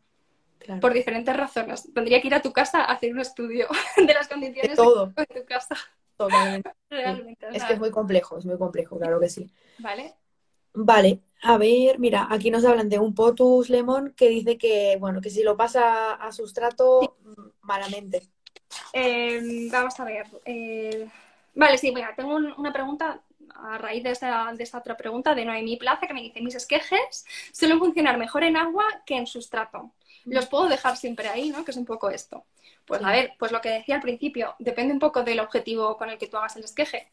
por diferentes razones. Tendría que ir a tu casa a hacer un estudio de las condiciones de, todo. de tu casa. Totalmente. Realmente. Es que es muy complejo, es muy complejo, claro que sí. Vale. Vale, a ver, mira, aquí nos hablan de un potus lemon que dice que, bueno, que si lo pasa a sustrato, malamente. Em, vamos a ver. Eh, vale, sí, mira, tengo una pregunta a raíz de esta, de esta otra pregunta de Noemí Plaza que me dice, mis esquejes suelen funcionar mejor en agua que en sustrato los puedo dejar siempre ahí, ¿no? Que es un poco esto. Pues a ver, pues lo que decía al principio, depende un poco del objetivo con el que tú hagas el esqueje.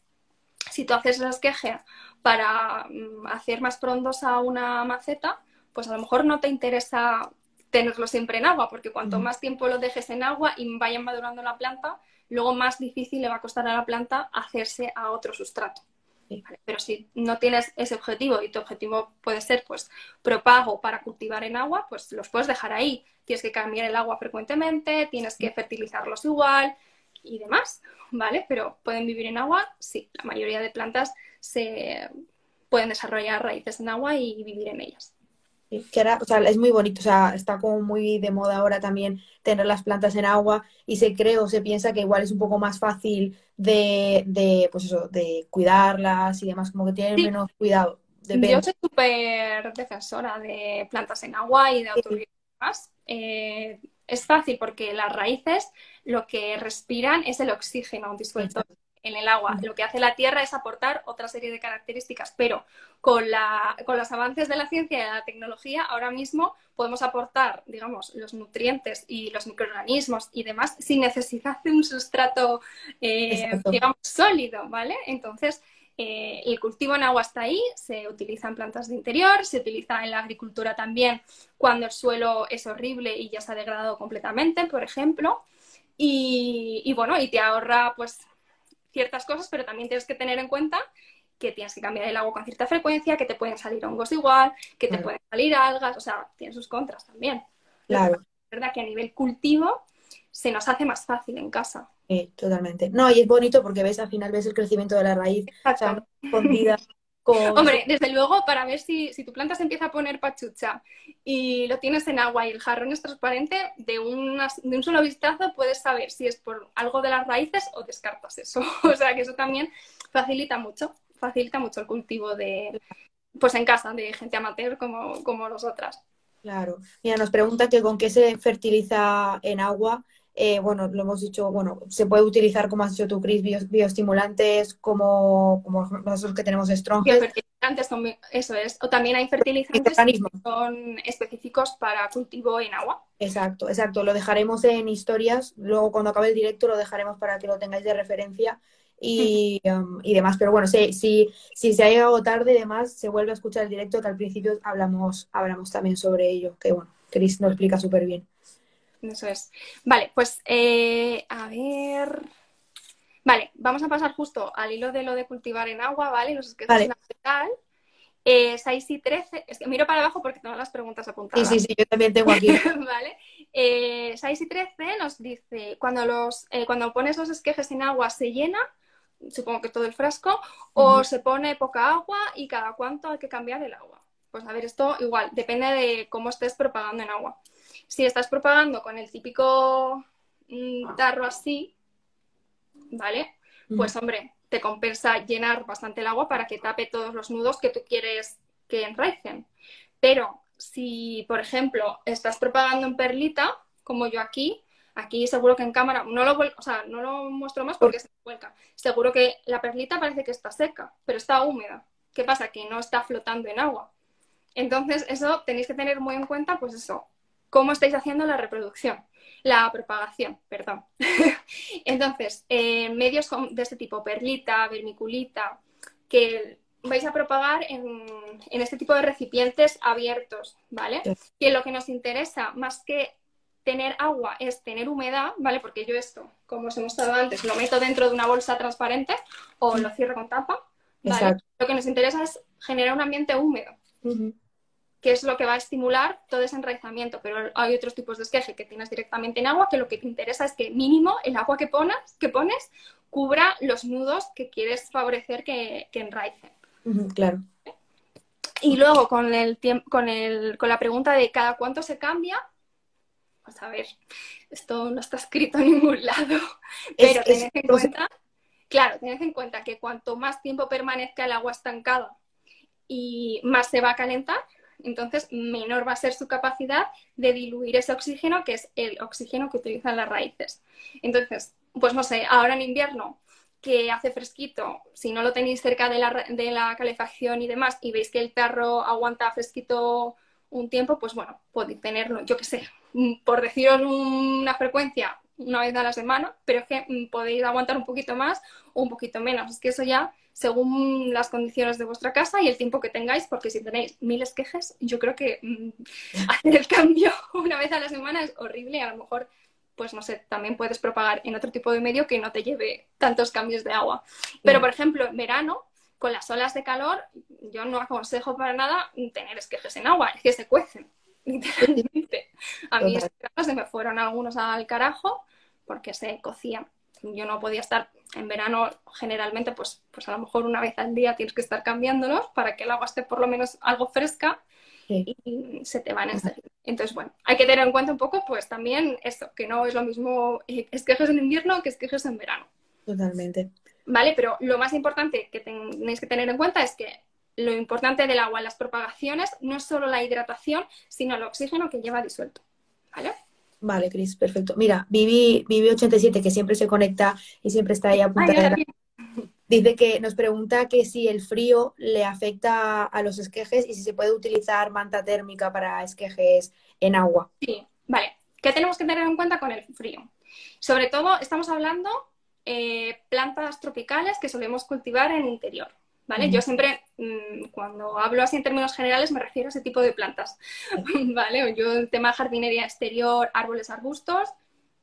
Si tú haces el esqueje para mm, hacer más frondosa una maceta, pues a lo mejor no te interesa tenerlo siempre en agua, porque cuanto más tiempo lo dejes en agua y vaya madurando la planta, luego más difícil le va a costar a la planta hacerse a otro sustrato. Pero si no tienes ese objetivo y tu objetivo puede ser pues propago para cultivar en agua, pues los puedes dejar ahí. Tienes que cambiar el agua frecuentemente, tienes que fertilizarlos igual y demás, ¿vale? Pero pueden vivir en agua, sí. La mayoría de plantas se pueden desarrollar raíces en agua y vivir en ellas. Que o sea, es muy bonito, o sea, está como muy de moda ahora también tener las plantas en agua y se cree o se piensa que igual es un poco más fácil de, de pues eso, de cuidarlas y demás, como que tienen menos cuidado. Yo soy súper defensora de plantas en agua y de autoridades. Eh, es fácil porque las raíces lo que respiran es el oxígeno disuelto en el agua. Lo que hace la Tierra es aportar otra serie de características, pero con, la, con los avances de la ciencia y de la tecnología, ahora mismo podemos aportar, digamos, los nutrientes y los microorganismos y demás sin necesidad de un sustrato, eh, digamos, sólido, ¿vale? Entonces, eh, el cultivo en agua está ahí, se utiliza en plantas de interior, se utiliza en la agricultura también cuando el suelo es horrible y ya se ha degradado completamente, por ejemplo. Y, y bueno, y te ahorra pues ciertas cosas, pero también tienes que tener en cuenta que tienes que cambiar el agua con cierta frecuencia, que te pueden salir hongos igual, que te pueden salir algas, o sea, tiene sus contras también. Claro. Es verdad que a nivel cultivo se nos hace más fácil en casa. Sí, totalmente. No, y es bonito porque ves al final ves el crecimiento de la raíz, o escondida Hombre, desde luego, para ver si, si, tu planta se empieza a poner pachucha y lo tienes en agua y el jarrón es transparente, de, de un solo vistazo puedes saber si es por algo de las raíces o descartas eso. o sea que eso también facilita mucho, facilita mucho el cultivo de, pues en casa, de gente amateur como, como nosotras. Claro. Mira, nos pregunta que con qué se fertiliza en agua eh, bueno, lo hemos dicho, bueno, se puede utilizar, como has dicho tú, Cris, bioestimulantes como, como los que tenemos Strong. Biofertilizantes, eso es. O también hay fertilizantes que son específicos para cultivo en agua. Exacto, exacto. Lo dejaremos en historias, luego cuando acabe el directo lo dejaremos para que lo tengáis de referencia y, um, y demás. Pero bueno, si, si, si, se ha llegado tarde y demás, se vuelve a escuchar el directo, que al principio hablamos, hablamos también sobre ello, que bueno, Cris nos explica súper bien. Eso es. Vale, pues eh, a ver. Vale, vamos a pasar justo al hilo de lo de cultivar en agua, ¿vale? Los esquejes vale. natural. Eh, 6 y 13, es que miro para abajo porque tengo las preguntas apuntadas. Sí, sí, sí, yo también tengo aquí. vale. Eh, 6 y 13 nos dice, cuando, los, eh, cuando pones los esquejes en agua se llena, supongo que todo el frasco, o se pone poca agua y cada cuánto hay que cambiar el agua. Pues a ver, esto igual, depende de cómo estés propagando en agua. Si estás propagando con el típico mm, tarro así, ¿vale? Pues hombre, te compensa llenar bastante el agua para que tape todos los nudos que tú quieres que enraicen. Pero si, por ejemplo, estás propagando en perlita, como yo aquí, aquí seguro que en cámara, no lo, o sea, no lo muestro más porque se vuelca. Seguro que la perlita parece que está seca, pero está húmeda. ¿Qué pasa? Que no está flotando en agua. Entonces, eso tenéis que tener muy en cuenta, pues eso, cómo estáis haciendo la reproducción, la propagación, perdón. Entonces, eh, medios de este tipo, perlita, vermiculita, que vais a propagar en, este tipo de recipientes abiertos, ¿vale? Que lo que nos interesa, más que tener agua, es tener humedad, ¿vale? Porque yo esto, como os he mostrado antes, lo meto dentro de una bolsa transparente o lo cierro con tapa, ¿vale? Lo que nos interesa es generar un ambiente húmedo que es lo que va a estimular todo ese enraizamiento. Pero hay otros tipos de esqueje que tienes directamente en agua, que lo que te interesa es que mínimo el agua que, pones, que pones cubra los nudos que quieres favorecer que, que enraicen. claro. Y luego con, el con, el, con la pregunta de cada cuánto se cambia, pues a ver, esto no está escrito en ningún lado, pero tened en cuenta, claro, tened en cuenta que cuanto más tiempo permanezca el agua estancada y más se va a calentar, entonces menor va a ser su capacidad de diluir ese oxígeno, que es el oxígeno que utilizan las raíces. Entonces, pues no sé, ahora en invierno que hace fresquito, si no lo tenéis cerca de la, de la calefacción y demás, y veis que el tarro aguanta fresquito un tiempo, pues bueno, podéis tenerlo, yo qué sé, por deciros una frecuencia una vez a la semana, pero es que mm, podéis aguantar un poquito más o un poquito menos. Es que eso ya según las condiciones de vuestra casa y el tiempo que tengáis, porque si tenéis miles quejes, yo creo que mm, hacer el cambio una vez a la semana es horrible a lo mejor, pues no sé, también puedes propagar en otro tipo de medio que no te lleve tantos cambios de agua. Pero, por ejemplo, en verano, con las olas de calor, yo no aconsejo para nada tener esquejes en agua, es que se cuecen, literalmente. A mí se me fueron algunos al carajo porque se cocían yo no podía estar en verano generalmente, pues, pues a lo mejor una vez al día tienes que estar cambiándolos para que el agua esté por lo menos algo fresca y se te van a. Entonces, bueno, hay que tener en cuenta un poco, pues también esto, que no es lo mismo eh, esquejes en invierno que esquejes en verano. Totalmente. Vale, pero lo más importante que tenéis que tener en cuenta es que lo importante del agua en las propagaciones no es solo la hidratación, sino el oxígeno que lleva disuelto. ¿Vale? Vale, Cris, perfecto. Mira, Vivi, Vivi87, que siempre se conecta y siempre está ahí apuntada. Dice que nos pregunta que si el frío le afecta a los esquejes y si se puede utilizar manta térmica para esquejes en agua. Sí, vale. ¿Qué tenemos que tener en cuenta con el frío? Sobre todo, estamos hablando eh, plantas tropicales que solemos cultivar en interior. ¿Vale? Yo siempre, mm, cuando hablo así en términos generales, me refiero a ese tipo de plantas, ¿vale? Yo, el tema jardinería exterior, árboles, arbustos,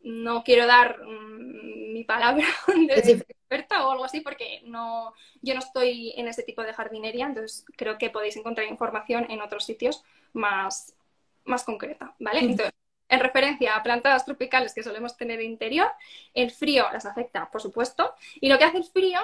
no quiero dar mm, mi palabra de experta o algo así porque no, yo no estoy en ese tipo de jardinería, entonces creo que podéis encontrar información en otros sitios más, más concreta, ¿vale? Entonces, en referencia a plantas tropicales que solemos tener en interior, el frío las afecta, por supuesto, y lo que hace el frío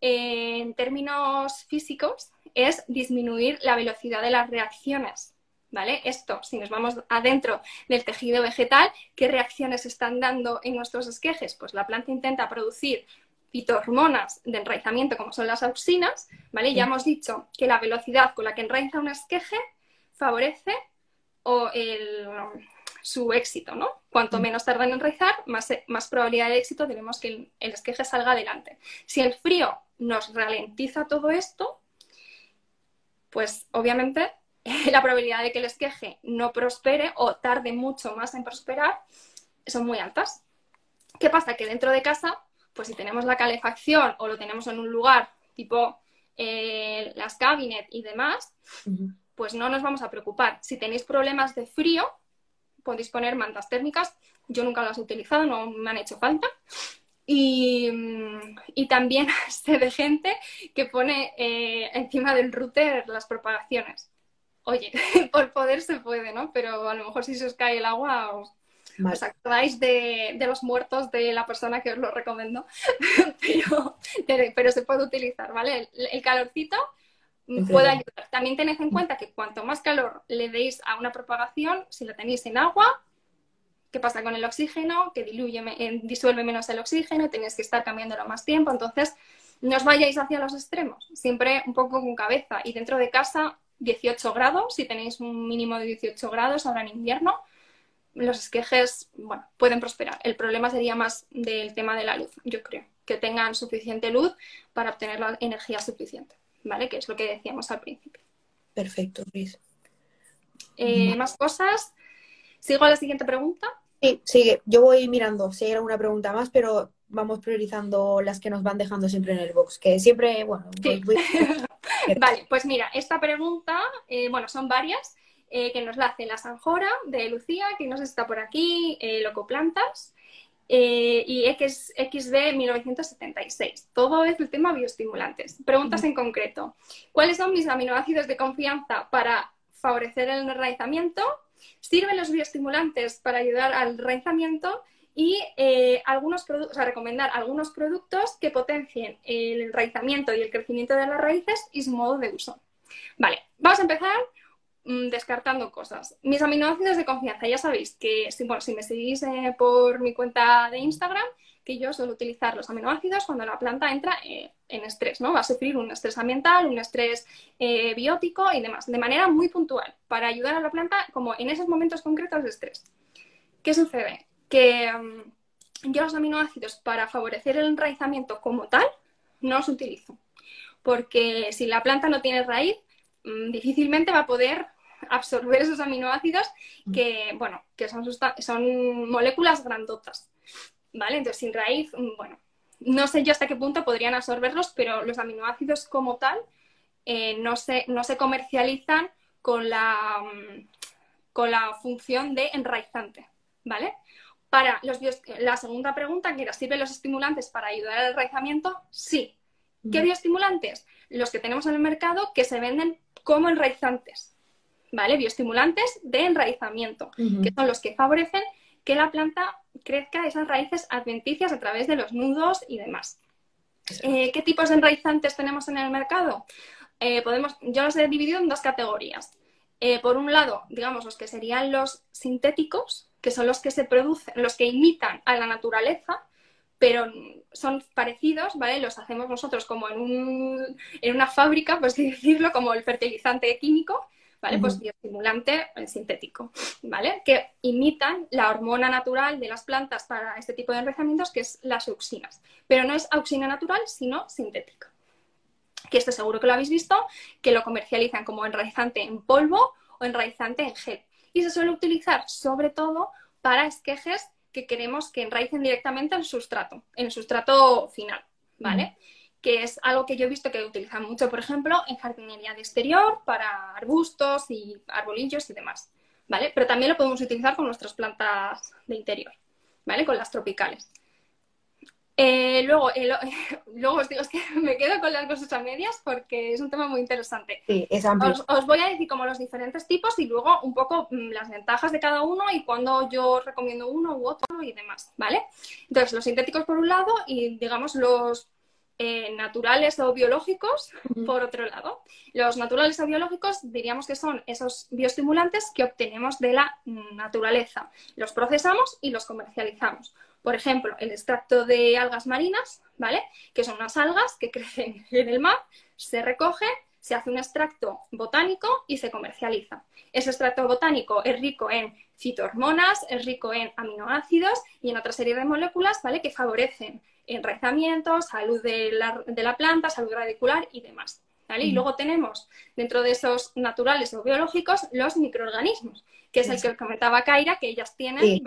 en términos físicos, es disminuir la velocidad de las reacciones. ¿Vale? Esto, si nos vamos adentro del tejido vegetal, ¿qué reacciones están dando en nuestros esquejes? Pues la planta intenta producir fitohormonas de enraizamiento, como son las auxinas, ¿vale? Ya hemos dicho que la velocidad con la que enraiza un esqueje favorece o su éxito, ¿no? Cuanto menos tarda en enraizar, más, más probabilidad de éxito tenemos que el, el esqueje salga adelante. Si el frío nos ralentiza todo esto, pues obviamente la probabilidad de que el esqueje no prospere o tarde mucho más en prosperar son muy altas. ¿Qué pasa? Que dentro de casa, pues si tenemos la calefacción o lo tenemos en un lugar tipo eh, las cabinet y demás, pues no nos vamos a preocupar. Si tenéis problemas de frío, podéis poner mantas térmicas. Yo nunca las he utilizado, no me han hecho falta. Y, también sé de gente que pone eh, encima del router las propagaciones. Oye, por poder se puede, ¿no? Pero a lo mejor si se os cae el agua os, acordáis de, los muertos de la persona que os lo recomendó. pero, se puede utilizar, ¿vale? el calorcito puede ayudar. También tened en cuenta que cuanto más calor le deis a una propagación, si la tenéis en agua, ¿qué pasa con el oxígeno? Que diluye, disuelve menos el oxígeno y tenéis que estar cambiándolo más tiempo. Entonces, no os vayáis hacia los extremos, siempre un poco con cabeza. Y dentro de casa, 18 grados, si tenéis un mínimo de 18 grados ahora en invierno, los esquejes, bueno, pueden prosperar. El problema sería más del tema de la luz, yo creo, que tengan suficiente luz para obtener la energía suficiente. ¿vale? Que es lo que decíamos al principio. Perfecto, Luis. Eh, ¿Más cosas? ¿Sigo a la siguiente pregunta? Sí, sigue. Yo voy mirando si hay alguna pregunta más, pero vamos priorizando las que nos van dejando siempre en el box, que siempre, bueno. vale, pues mira, esta pregunta, eh, bueno, son varias, eh, que nos la hace la Sanjora de Lucía, que nos está por aquí, Locoplantas, eh, y X, XB 1976. Todo es el tema bioestimulantes. Preguntas en concreto. ¿Cuáles son mis aminoácidos de confianza para favorecer el enraizamiento? ¿Sirven los bioestimulantes para ayudar al enraizamiento? Y eh, algunos o sea, recomendar algunos productos que potencien el enraizamiento y el crecimiento de las raíces y su modo de uso. Vale, vamos a empezar Mm, descartando cosas. Mis aminoácidos de confianza, ya sabéis que si, bueno, si me seguís eh, por mi cuenta de Instagram, que yo suelo utilizar los aminoácidos cuando la planta entra eh, en estrés, ¿no? Va a sufrir un estrés ambiental, un estrés eh, biótico y demás, de manera muy puntual, para ayudar a la planta como en esos momentos concretos de estrés. ¿Qué sucede? Que mm, yo los aminoácidos para favorecer el enraizamiento como tal no los utilizo, porque si la planta no tiene raíz, Mm, difícilmente va a poder absorber esos aminoácidos que, bueno, que son, son moléculas grandotas, ¿vale? Entonces, sin raíz, mm, bueno, no sé yo hasta qué punto podrían absorberlos, pero los aminoácidos como tal eh, no, se, no se comercializan con la, mm, con la función de enraizante, ¿vale? Para los la segunda pregunta, que era, ¿sirven los estimulantes para ayudar al enraizamiento? Sí. ¿Qué bioestimulantes? Los que tenemos en el mercado que se venden como enraizantes, ¿vale? Bioestimulantes de enraizamiento, que son los que favorecen que la planta crezca esas raíces adventicias a través de los nudos y demás. Eh, ¿Qué tipos de enraizantes tenemos en el mercado? Eh, podemos, yo los he dividido en dos categorías. Eh, por un lado, digamos, los que serían los sintéticos, que son los que se producen, los que imitan a la naturaleza, pero son parecidos, ¿vale? Los hacemos nosotros como en, un, en una fábrica, por así decirlo, como el fertilizante químico, ¿vale? Pues bioestimulante sintético, ¿vale? Que imitan la hormona natural de las plantas para este tipo de enraizamientos, que es las auxinas. Pero no es auxina natural, sino sintética. Que esto seguro que lo habéis visto, que lo comercializan como enraizante en polvo o enraizante en gel. Y se suele utilizar sobre todo para esquejes que queremos que enraicen directamente en el sustrato, en el sustrato final, ¿vale? Que es algo que yo he visto que utilizan mucho, por ejemplo, en jardinería de exterior, para arbustos y arbolillos y demás, ¿vale? Pero también lo podemos utilizar con nuestras plantas de interior, ¿vale? Con las tropicales. Eh, luego, luego os digo, es que me quedo con las cosas a medias porque es un tema muy interesante. Sí, es amplio. Os, voy a decir como los diferentes tipos y luego un poco mm, las ventajas de cada uno y cuando yo recomiendo uno u otro y demás, ¿vale? Entonces, los sintéticos por un lado y digamos los eh, naturales o biológicos, por otro lado. Los naturales o biológicos diríamos que son esos bioestimulantes que obtenemos de la naturaleza. Los procesamos y los comercializamos. Por ejemplo, el extracto de algas marinas, ¿vale? Que son unas algas que crecen en el mar, se recogen, se hace un extracto botánico y se comercializa. Ese extracto botánico es rico en fitohormonas, es rico en aminoácidos y en otra serie de moléculas, ¿vale? Que favorecen enraizamiento, salud de la, planta, salud radicular y demás. Y luego tenemos dentro de esos naturales o biológicos los microorganismos, que es el que comentaba Kaira, que ellas tienen.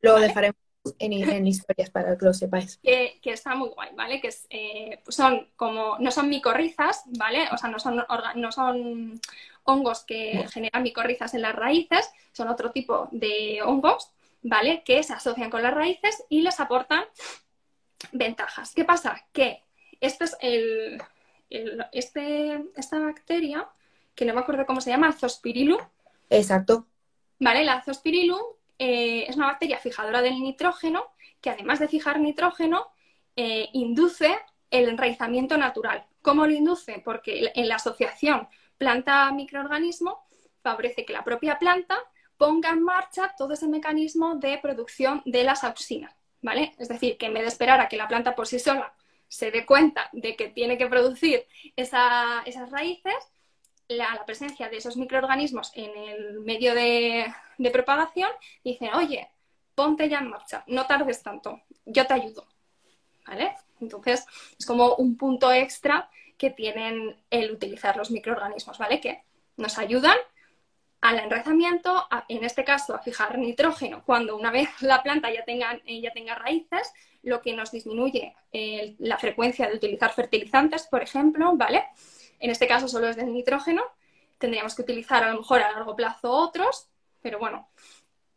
lo, dejaremos en, historias para que lo sepáis. Que, está muy guay, ¿vale? Que eh, son como, no son micorrizas, ¿vale? O sea, no son, no son hongos que generan micorrizas en las raíces, son otro tipo de hongos, ¿vale? Que se asocian con las raíces y les aportan ventajas. ¿Qué pasa? Que este es el, este, esta bacteria, que no me acuerdo cómo se llama, Zospirillum. Exacto. Vale, la Zospirillum eh, es una bacteria fijadora del nitrógeno que además de fijar nitrógeno, eh, induce el enraizamiento natural. ¿Cómo lo induce? Porque en la asociación planta-microorganismo favorece que la propia planta ponga en marcha todo ese mecanismo de producción de las auxinas. ¿vale? Es decir, que en vez de esperar a que la planta por sí sola se dé cuenta de que tiene que producir esas raíces, la, presencia de esos microorganismos en el medio de, propagación dice, oye, ponte ya en marcha, no tardes tanto, yo te ayudo. ¿Vale? Entonces, es como un punto extra que tienen el utilizar los microorganismos, ¿vale? Que nos ayudan al enraizamiento, en este caso a fijar nitrógeno, cuando una vez la planta ya tenga, eh, ya tenga raíces, lo que nos disminuye la frecuencia de utilizar fertilizantes, por ejemplo, ¿vale? En este caso solo es del nitrógeno, tendríamos que utilizar a lo mejor a largo plazo otros, pero bueno,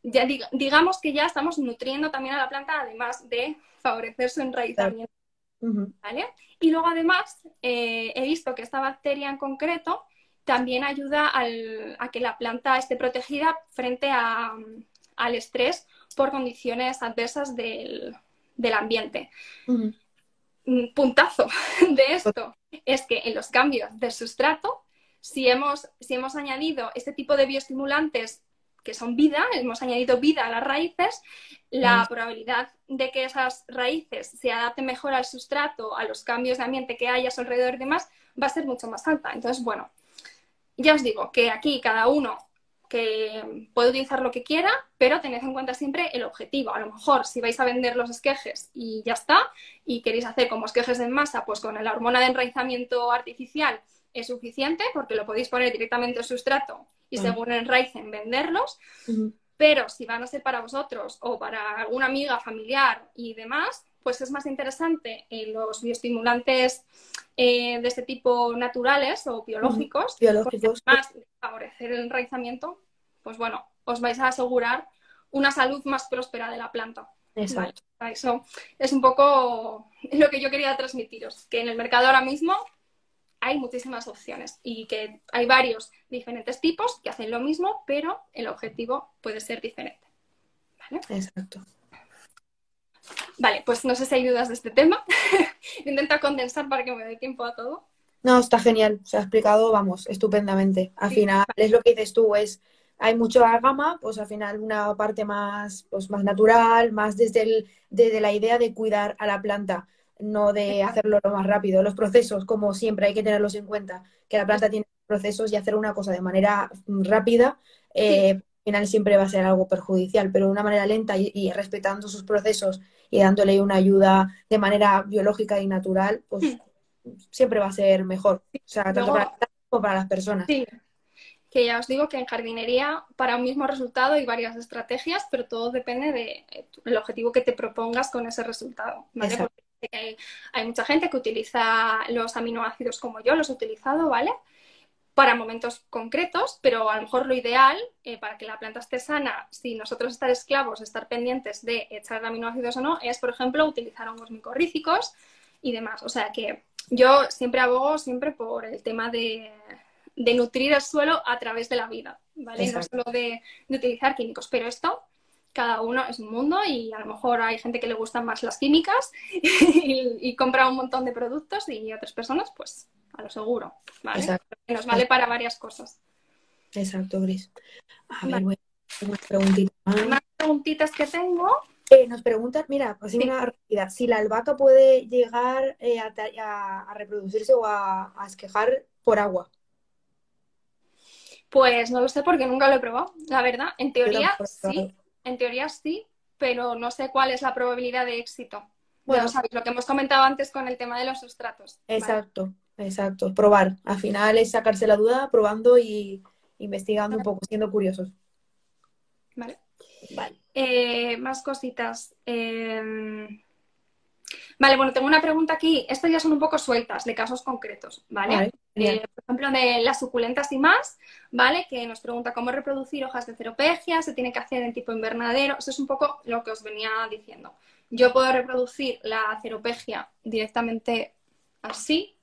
ya digamos que ya estamos nutriendo también a la planta, además de favorecer su enraizamiento. ¿Vale? Y luego además eh, he visto que esta bacteria en concreto también ayuda a que la planta esté protegida frente al estrés por condiciones adversas del, ambiente. Un puntazo de esto es que en los cambios de sustrato, si hemos, si hemos añadido este tipo de bioestimulantes que son vida, hemos añadido vida a las raíces, la probabilidad de que esas raíces se adapten mejor al sustrato, a los cambios de ambiente que hay a su alrededor y demás, va a ser mucho más alta. Entonces, bueno, ya os digo que aquí cada uno que puede utilizar lo que quiera, pero tened en cuenta siempre el objetivo. A lo mejor si vais a vender los esquejes y ya está, y queréis hacer como esquejes en masa, pues con la hormona de enraizamiento artificial es suficiente porque lo podéis poner directamente en sustrato y según enraicen venderlos. Pero si van a ser para vosotros o para alguna amiga, familiar y demás, pues es más interesante en los bioestimulantes eh, de este tipo naturales o biológicos, biológicos. más favorecer el enraizamiento, pues bueno, os vais a asegurar una salud más próspera de la planta. Exacto. Eso es un poco lo que yo quería transmitiros, que en el mercado ahora mismo hay muchísimas opciones y que hay varios diferentes tipos que hacen lo mismo, pero el objetivo puede ser diferente. Exacto. Vale, pues no sé si hay dudas de este tema. Intenta condensar para que me dé tiempo a todo. No, está genial. Se ha explicado, vamos, estupendamente. Al final, es lo que dices tú, es hay mucho gama, pues al final una parte más, pues más natural, más desde, el, desde la idea de cuidar a la planta, no de hacerlo lo más rápido. Los procesos, como siempre, hay que tenerlos en cuenta, que la planta tiene procesos y hacer una cosa de manera rápida, eh, al final siempre va a ser algo perjudicial, pero de una manera lenta y respetando sus procesos y dándole una ayuda de manera biológica y natural, pues hmm. siempre va a ser mejor. O sea, tanto para, como para las personas. Sí. Que ya os digo que en jardinería para un mismo resultado hay varias estrategias, pero todo depende del objetivo que te propongas con ese resultado. ¿vale? Hay, hay mucha gente que utiliza los aminoácidos como yo los he utilizado, ¿vale? para momentos concretos, pero a lo mejor lo ideal eh, para que la planta esté sana, si nosotros estar esclavos, estar pendientes de echar aminoácidos o no, es, por ejemplo, utilizar hongos micorríficos y demás. O sea que yo siempre abogo siempre por el tema de, nutrir el suelo a través de la vida, ¿vale? No solo de, utilizar químicos. Pero esto cada uno es un mundo y a lo mejor hay gente que le gustan más las químicas y, compra un montón de productos y otras personas, pues a lo seguro, ¿vale? Nos vale para varias cosas. Exacto, Gris. A ver, bueno, unas preguntitas más. preguntitas que tengo. Eh, nos preguntan, mira, así una rápida, si la albahaca puede llegar eh, a, reproducirse o a, a esquejar por agua. Pues no lo sé porque nunca lo he probado, la verdad. En teoría sí, en teoría sí, pero no sé cuál es la probabilidad de éxito. Bueno, sabéis, lo que hemos comentado antes con el tema de los sustratos. Exacto, exacto. Probar. Al final es sacarse la duda probando y investigando un poco, siendo curiosos. Vale. Vale. Eh, más cositas. Em, vale, bueno, tengo una pregunta aquí. Estas ya son un poco sueltas, de casos concretos, ¿vale? Eh, por ejemplo, de las suculentas y más, ¿vale? Que nos pregunta cómo reproducir hojas de ceropegia, se tiene que hacer en tipo invernadero. Eso es un poco lo que os venía diciendo. Yo puedo reproducir la ceropegia directamente así,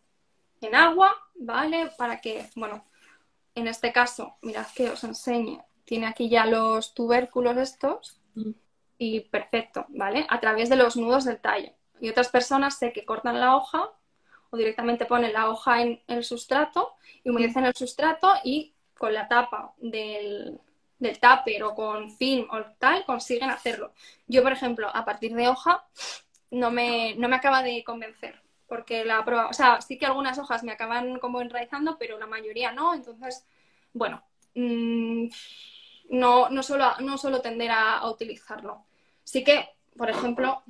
en agua, ¿vale? Para que, bueno, en este caso, mirad que os enseñe tiene aquí ya los tubérculos estos mm. y perfecto, ¿vale? A través de los nudos del tallo. Y otras personas sé que cortan la hoja o directamente ponen la hoja en el sustrato y humedecer el sustrato y con la tapa del, del tupper o con film o tal consiguen hacerlo. Yo, por ejemplo, a partir de hoja no me, no me acaba de convencer porque la prueba, o sea, sí que algunas hojas me acaban como enraizando, pero la mayoría no, entonces, bueno, mmm, no, no, solo, no solo tender a, utilizarlo. Sí que, por ejemplo,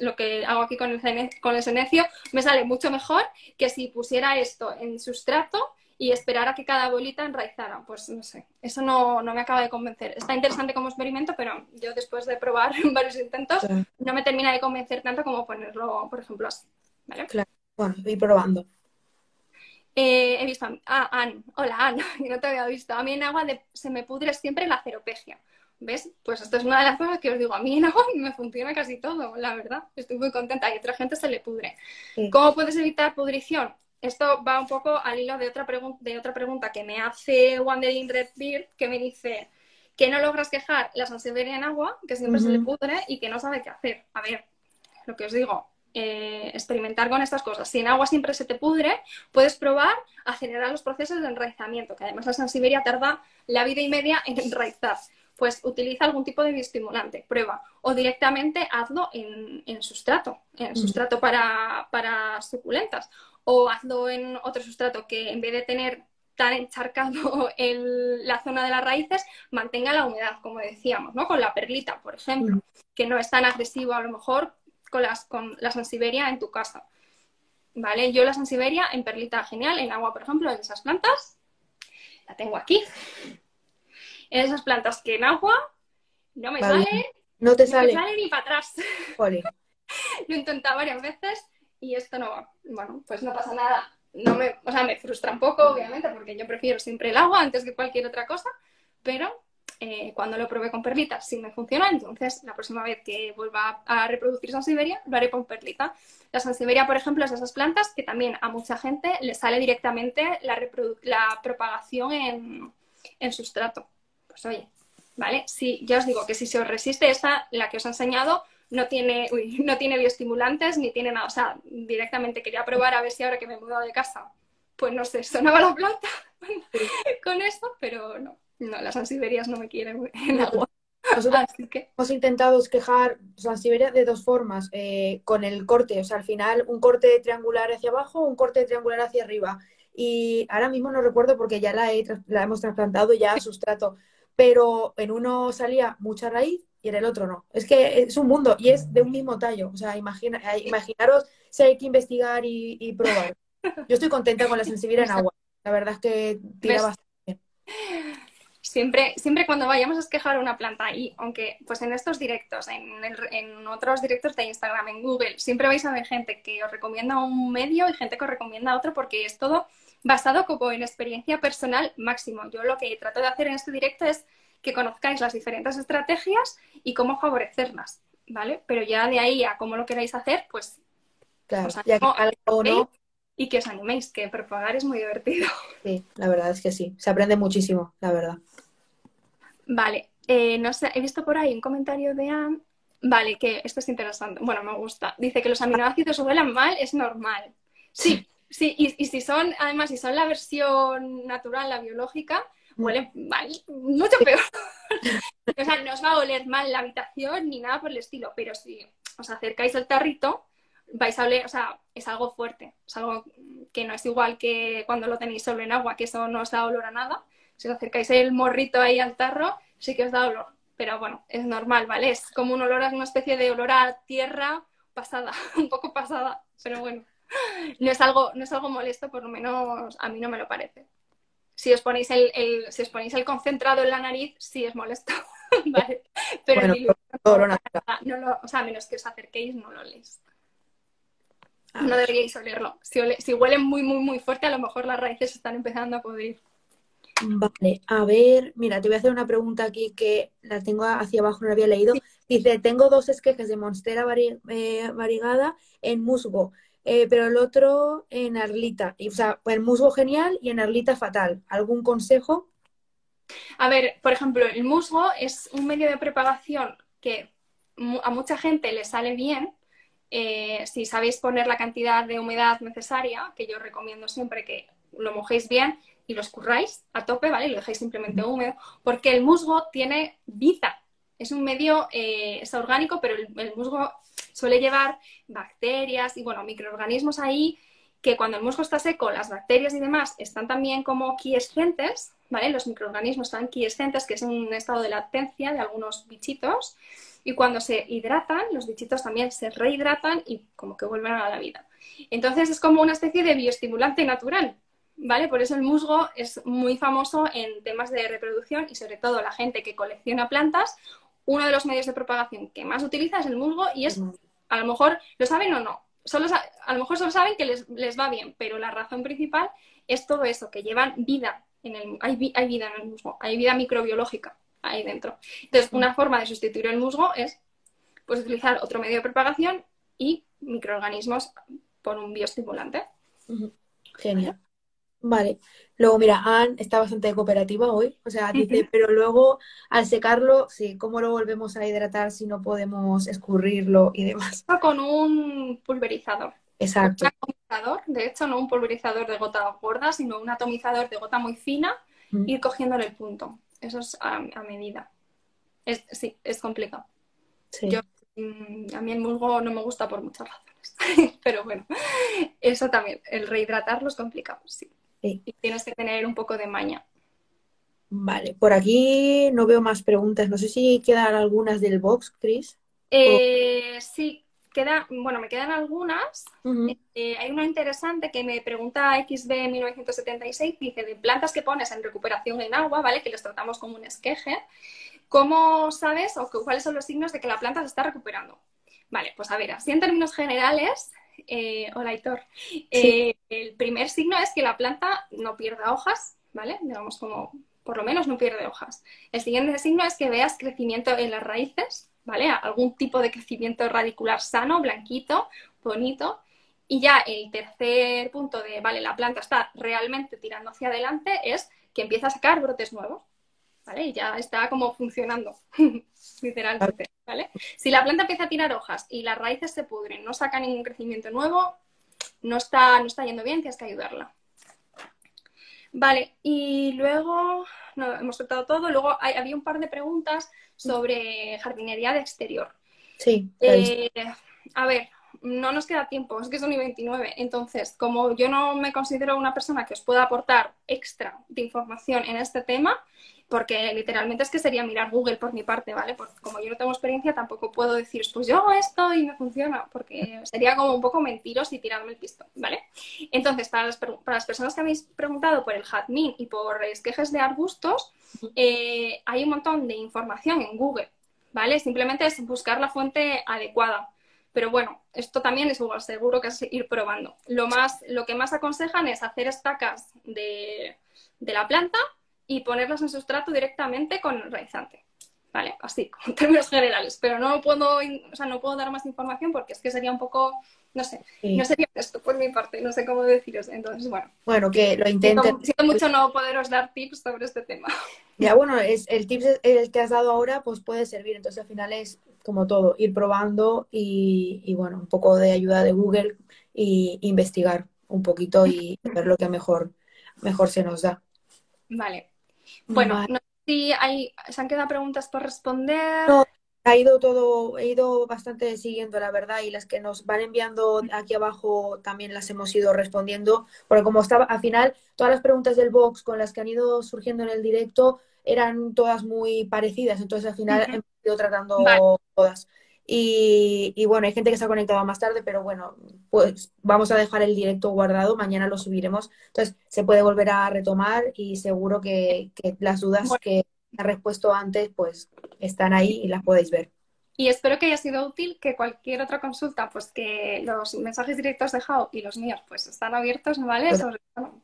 lo que hago aquí con el, con el senecio me sale mucho mejor que si pusiera esto en sustrato y esperara que cada bolita enraizara. Pues no sé, eso no, me acaba de convencer. Está interesante como experimento, pero yo después de probar varios intentos no me termina de convencer tanto como ponerlo, por ejemplo, así. Claro, bueno, voy probando. Eh, he visto a ah, Ann. Hola, Ann, que no te había visto. A mí en agua se me pudre siempre la ceropegia. ¿Ves? Pues esto es una de las cosas que os digo. A mí en agua me funciona casi todo, la verdad. Estoy muy contenta y a otra gente se le pudre. ¿Cómo puedes evitar pudrición? Esto va un poco al hilo de otra, de otra pregunta que me hace Wandering Red Beard, que me dice que no logras quejar la sensibilidad en agua, que siempre se le pudre y que no sabe qué hacer. A ver, lo que os digo, eh, experimentar con estas cosas. Si en agua siempre se te pudre, puedes probar acelerar los procesos de enraizamiento, que además la Sansiberia tarda la vida y media en enraizar. Pues utiliza algún tipo de biostimulante, prueba. O directamente hazlo en, sustrato, en sustrato para, para suculentas. O hazlo en otro sustrato que en vez de tener tan encharcado el, la zona de las raíces, mantenga la humedad, como decíamos, ¿no? Con la perlita, por ejemplo, que no es tan agresivo a lo mejor con, las, con la Sansiberia en tu casa. ¿Vale? Yo la Sansiberia en perlita genial, en agua, por ejemplo, en esas plantas, la tengo aquí. Esas plantas que en agua no me sale. No te sale. ni para atrás. Lo he intentado varias veces y esto no va. Bueno, pues no pasa nada. No me, o sea, me frustra un poco, obviamente, porque yo prefiero siempre el agua antes que cualquier otra cosa, pero eh, cuando lo probé con perlita sí me funcionó, entonces la próxima vez que vuelva a reproducir Sansiberia lo haré con perlita. La Sansiberia, por ejemplo, es de esas plantas que también a mucha gente le sale directamente la, la propagación en, en, sustrato. Pues oye, ¿vale? Sí, ya os digo que si se os resiste esta, la que os he enseñado, no tiene, no tiene bioestimulantes ni tiene nada. O sea, directamente quería probar a ver si ahora que me he mudado de casa, pues no sé, sonaba la planta con esto, pero no. No, las ansiberias no me quieren en agua. Nosotros hemos intentado esquejar Sansiberia de dos formas, eh, con el corte, o sea, al final un corte triangular hacia abajo, un corte triangular hacia arriba. Y ahora mismo no recuerdo porque ya la, la hemos trasplantado ya a sustrato, pero en uno salía mucha raíz y en el otro no. Es que es un mundo y es de un mismo tallo. O sea, imagina, imaginaros si hay que investigar y, probar. Yo estoy contenta con la sensibilidad en agua. La verdad es que tira bastante siempre, siempre cuando vayamos a esquejar una planta y aunque pues en estos directos, en, otros directos de Instagram, en Google, siempre vais a ver gente que os recomienda un medio y gente que os recomienda otro porque es todo basado como en experiencia personal máximo. Yo lo que trato de hacer en este directo es que conozcáis las diferentes estrategias y cómo favorecerlas, ¿vale? Pero ya de ahí a cómo lo queráis hacer, pues claro, ya y que os animéis, que propagar es muy divertido. Sí, la verdad es que sí, se aprende muchísimo, la verdad. Vale. Eh, no sé, he visto por ahí un comentario de Anne. Vale, que esto es interesante. Bueno, me gusta. Dice que los aminoácidos huelan mal, es normal. Sí, sí, y, y si son, además, si son la versión natural, la biológica, huele mal, mucho peor. o sea, no os va a oler mal la habitación ni nada por el estilo, pero si os acercáis al tarrito, vais a oler, o sea, es algo fuerte, es algo que no es igual que cuando lo tenéis solo en agua, que eso no os da olor a nada. Si os acercáis el morrito ahí al tarro, sí que os da olor, pero bueno, es normal, ¿vale? Es como un olor, una especie de olor a tierra pasada, un poco pasada, pero bueno, no es algo, no es algo molesto, por lo menos a mí no me lo parece. Si os ponéis el, el si os ponéis el concentrado en la nariz, sí es molesto, ¿vale? Pero Bueno, todo lo no, natural. no lo, o sea, a menos que os acerquéis, no lo oléis. A No deberíais olerlo. Si, ole- si huele muy, muy, muy fuerte, a lo mejor las raíces están empezando a podrir. Vale, a ver, mira, te voy a hacer una pregunta aquí que la tengo hacia abajo, no la había leído. Dice, tengo dos esquejes de Monstera eh, variegada en musgo, eh, pero el otro en Arlita. Y, o sea, en musgo genial y en Arlita fatal. ¿Algún consejo? A ver, por ejemplo, el musgo es un medio de propagación que a mucha gente le sale bien. eh, si sabéis poner la cantidad de humedad necesaria, que yo recomiendo siempre que lo mojéis bien y lo escurráis a tope, ¿vale? Y lo dejéis simplemente húmedo, porque el musgo tiene vida. Es un medio, eh, es orgánico, pero el, el musgo suele llevar bacterias y, bueno, microorganismos ahí que cuando el musgo está seco, las bacterias y demás están también como quiescentes, ¿vale? Los microorganismos están quiescentes, que es un estado de latencia de algunos bichitos, y cuando se hidratan, los bichitos también se rehidratan y como que vuelven a la vida. Entonces es como una especie de bioestimulante natural, ¿vale? Por eso el musgo es muy famoso en temas de reproducción y sobre todo la gente que colecciona plantas, uno de los medios de propagación que más utiliza es el musgo y es, a lo mejor, lo saben o no, solo, a lo mejor solo saben que les, les va bien, pero la razón principal es todo eso, que llevan vida, en el, hay, hay vida en el musgo, hay vida microbiológica ahí dentro. Entonces, una forma de sustituir el musgo es pues, utilizar otro medio de propagación y microorganismos por un bioestimulante. Genial. Vale. Luego, mira, Anne está bastante cooperativa hoy. O sea, dice, pero luego al secarlo, sí, ¿cómo lo volvemos a hidratar si no podemos escurrirlo y demás? Con un pulverizador. Exacto. Un atomizador, de hecho, no un pulverizador de gota gorda, sino un atomizador de gota muy fina, Mm. ir cogiéndole el punto. Eso es a, a medida. Es, sí, es complicado. Sí. Yo- Mm, A mí el musgo no me gusta por muchas razones, pero bueno, eso también, el rehidratarlo es complicado, sí. Sí. Y tienes que tener un poco de maña. Vale, por aquí no veo más preguntas. No sé si quedan algunas del box, Chris. Eh, sí, queda, bueno, me quedan algunas. Eh, hay una interesante que me pregunta XB1976, dice, de plantas que pones en recuperación en agua, ¿vale? Que les tratamos como un esqueje. ¿Cómo sabes o cu- cuáles son los signos de que la planta se está recuperando? Vale, pues a ver, así en términos generales, eh, hola Hitor, Eh, el primer signo es que la planta no pierda hojas, ¿vale? Digamos como, por lo menos no pierde hojas. El siguiente signo es que veas crecimiento en las raíces, ¿vale? Algún tipo de crecimiento radicular sano, blanquito, bonito. Y ya el tercer punto de, vale, la planta está realmente tirando hacia adelante es que empieza a sacar brotes nuevos, ¿vale? Y ya está como funcionando, literalmente, ¿vale? Si la planta empieza a tirar hojas y las raíces se pudren, no saca ningún crecimiento nuevo, no está, no está yendo bien, tienes que ayudarla. Vale, y luego no, hemos tratado todo. Luego hay- había un par de preguntas sobre jardinería de exterior. Sí. Eh, a ver, no nos queda tiempo, es que son y 29. Entonces, como yo no me considero una persona que os pueda aportar extra de información en este tema, porque literalmente es que sería mirar Google por mi parte, ¿vale? Porque como yo no tengo experiencia, tampoco puedo decir, pues yo hago esto y me funciona, porque sería como un poco mentiros y tirarme el pistón, ¿vale? Entonces, para las, para las personas que habéis preguntado por el jazmín y por esquejes de arbustos, eh, hay un montón de información en Google, ¿vale? Simplemente es buscar la fuente adecuada. Pero bueno, esto también es igual, seguro que es ir probando. Lo, más, lo que más aconsejan es hacer estacas de, de la planta y ponerlas en sustrato directamente con el raizante. ¿Vale? así, en términos generales, pero no puedo, o sea, no puedo dar más información porque es que sería un poco, no sé, no sería esto por mi parte, no sé cómo deciros. Entonces, bueno. Bueno, que lo intenten. Siento, mucho no poderos dar tips sobre este tema. Ya, bueno, es, el tips el que has dado ahora, pues puede servir. Entonces, al final es como todo, ir probando y, y bueno, un poco de ayuda de Google y investigar un poquito y ver lo que mejor, mejor se nos da. Vale. Bueno, no sé si hay, se han quedado preguntas por responder. No, ha ido todo, he ido bastante siguiendo, la verdad, y las que nos van enviando aquí abajo también las hemos ido respondiendo, porque como estaba, al final, todas las preguntas del box con las que han ido surgiendo en el directo eran todas muy parecidas, entonces al final hemos ido tratando todas. Y, bueno, hay gente que se ha conectado más tarde, pero bueno, pues vamos a dejar el directo guardado, mañana lo subiremos. Entonces se puede volver a retomar y seguro que, las dudas que ha respuesto antes, pues están ahí y las podéis ver. Y espero que haya sido útil, que cualquier otra consulta, pues que los mensajes directos de Jao y los míos, pues están abiertos, ¿vale?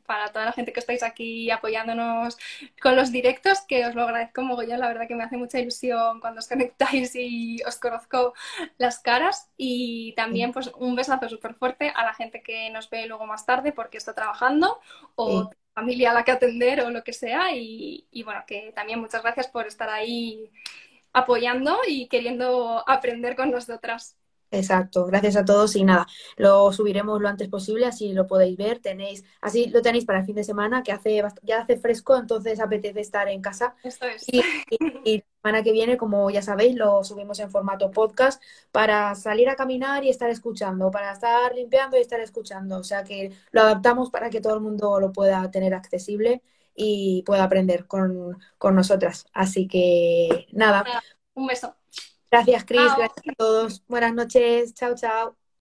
para toda la gente que estáis aquí apoyándonos con los directos, que os lo agradezco mogollón, la verdad que me hace mucha ilusión cuando os conectáis y os conozco las caras. Y también, pues, un besazo súper fuerte a la gente que nos ve luego más tarde porque está trabajando o familia a la que atender o lo que sea. Y, y bueno, que también muchas gracias por estar ahí apoyando y queriendo aprender con nosotras. Exacto, gracias a todos y nada, lo subiremos lo antes posible, así lo podéis ver, tenéis, así lo tenéis para el fin de semana, que hace ya hace fresco, entonces apetece estar en casa. Esto es. Y, la semana que viene, como ya sabéis, lo subimos en formato podcast para salir a caminar y estar escuchando, para estar limpiando y estar escuchando, o sea que lo adaptamos para que todo el mundo lo pueda tener accesible y pueda aprender con, nosotras. Así que nada. Un beso. Gracias, Cris. Gracias a todos. Buenas noches. Chao, chao.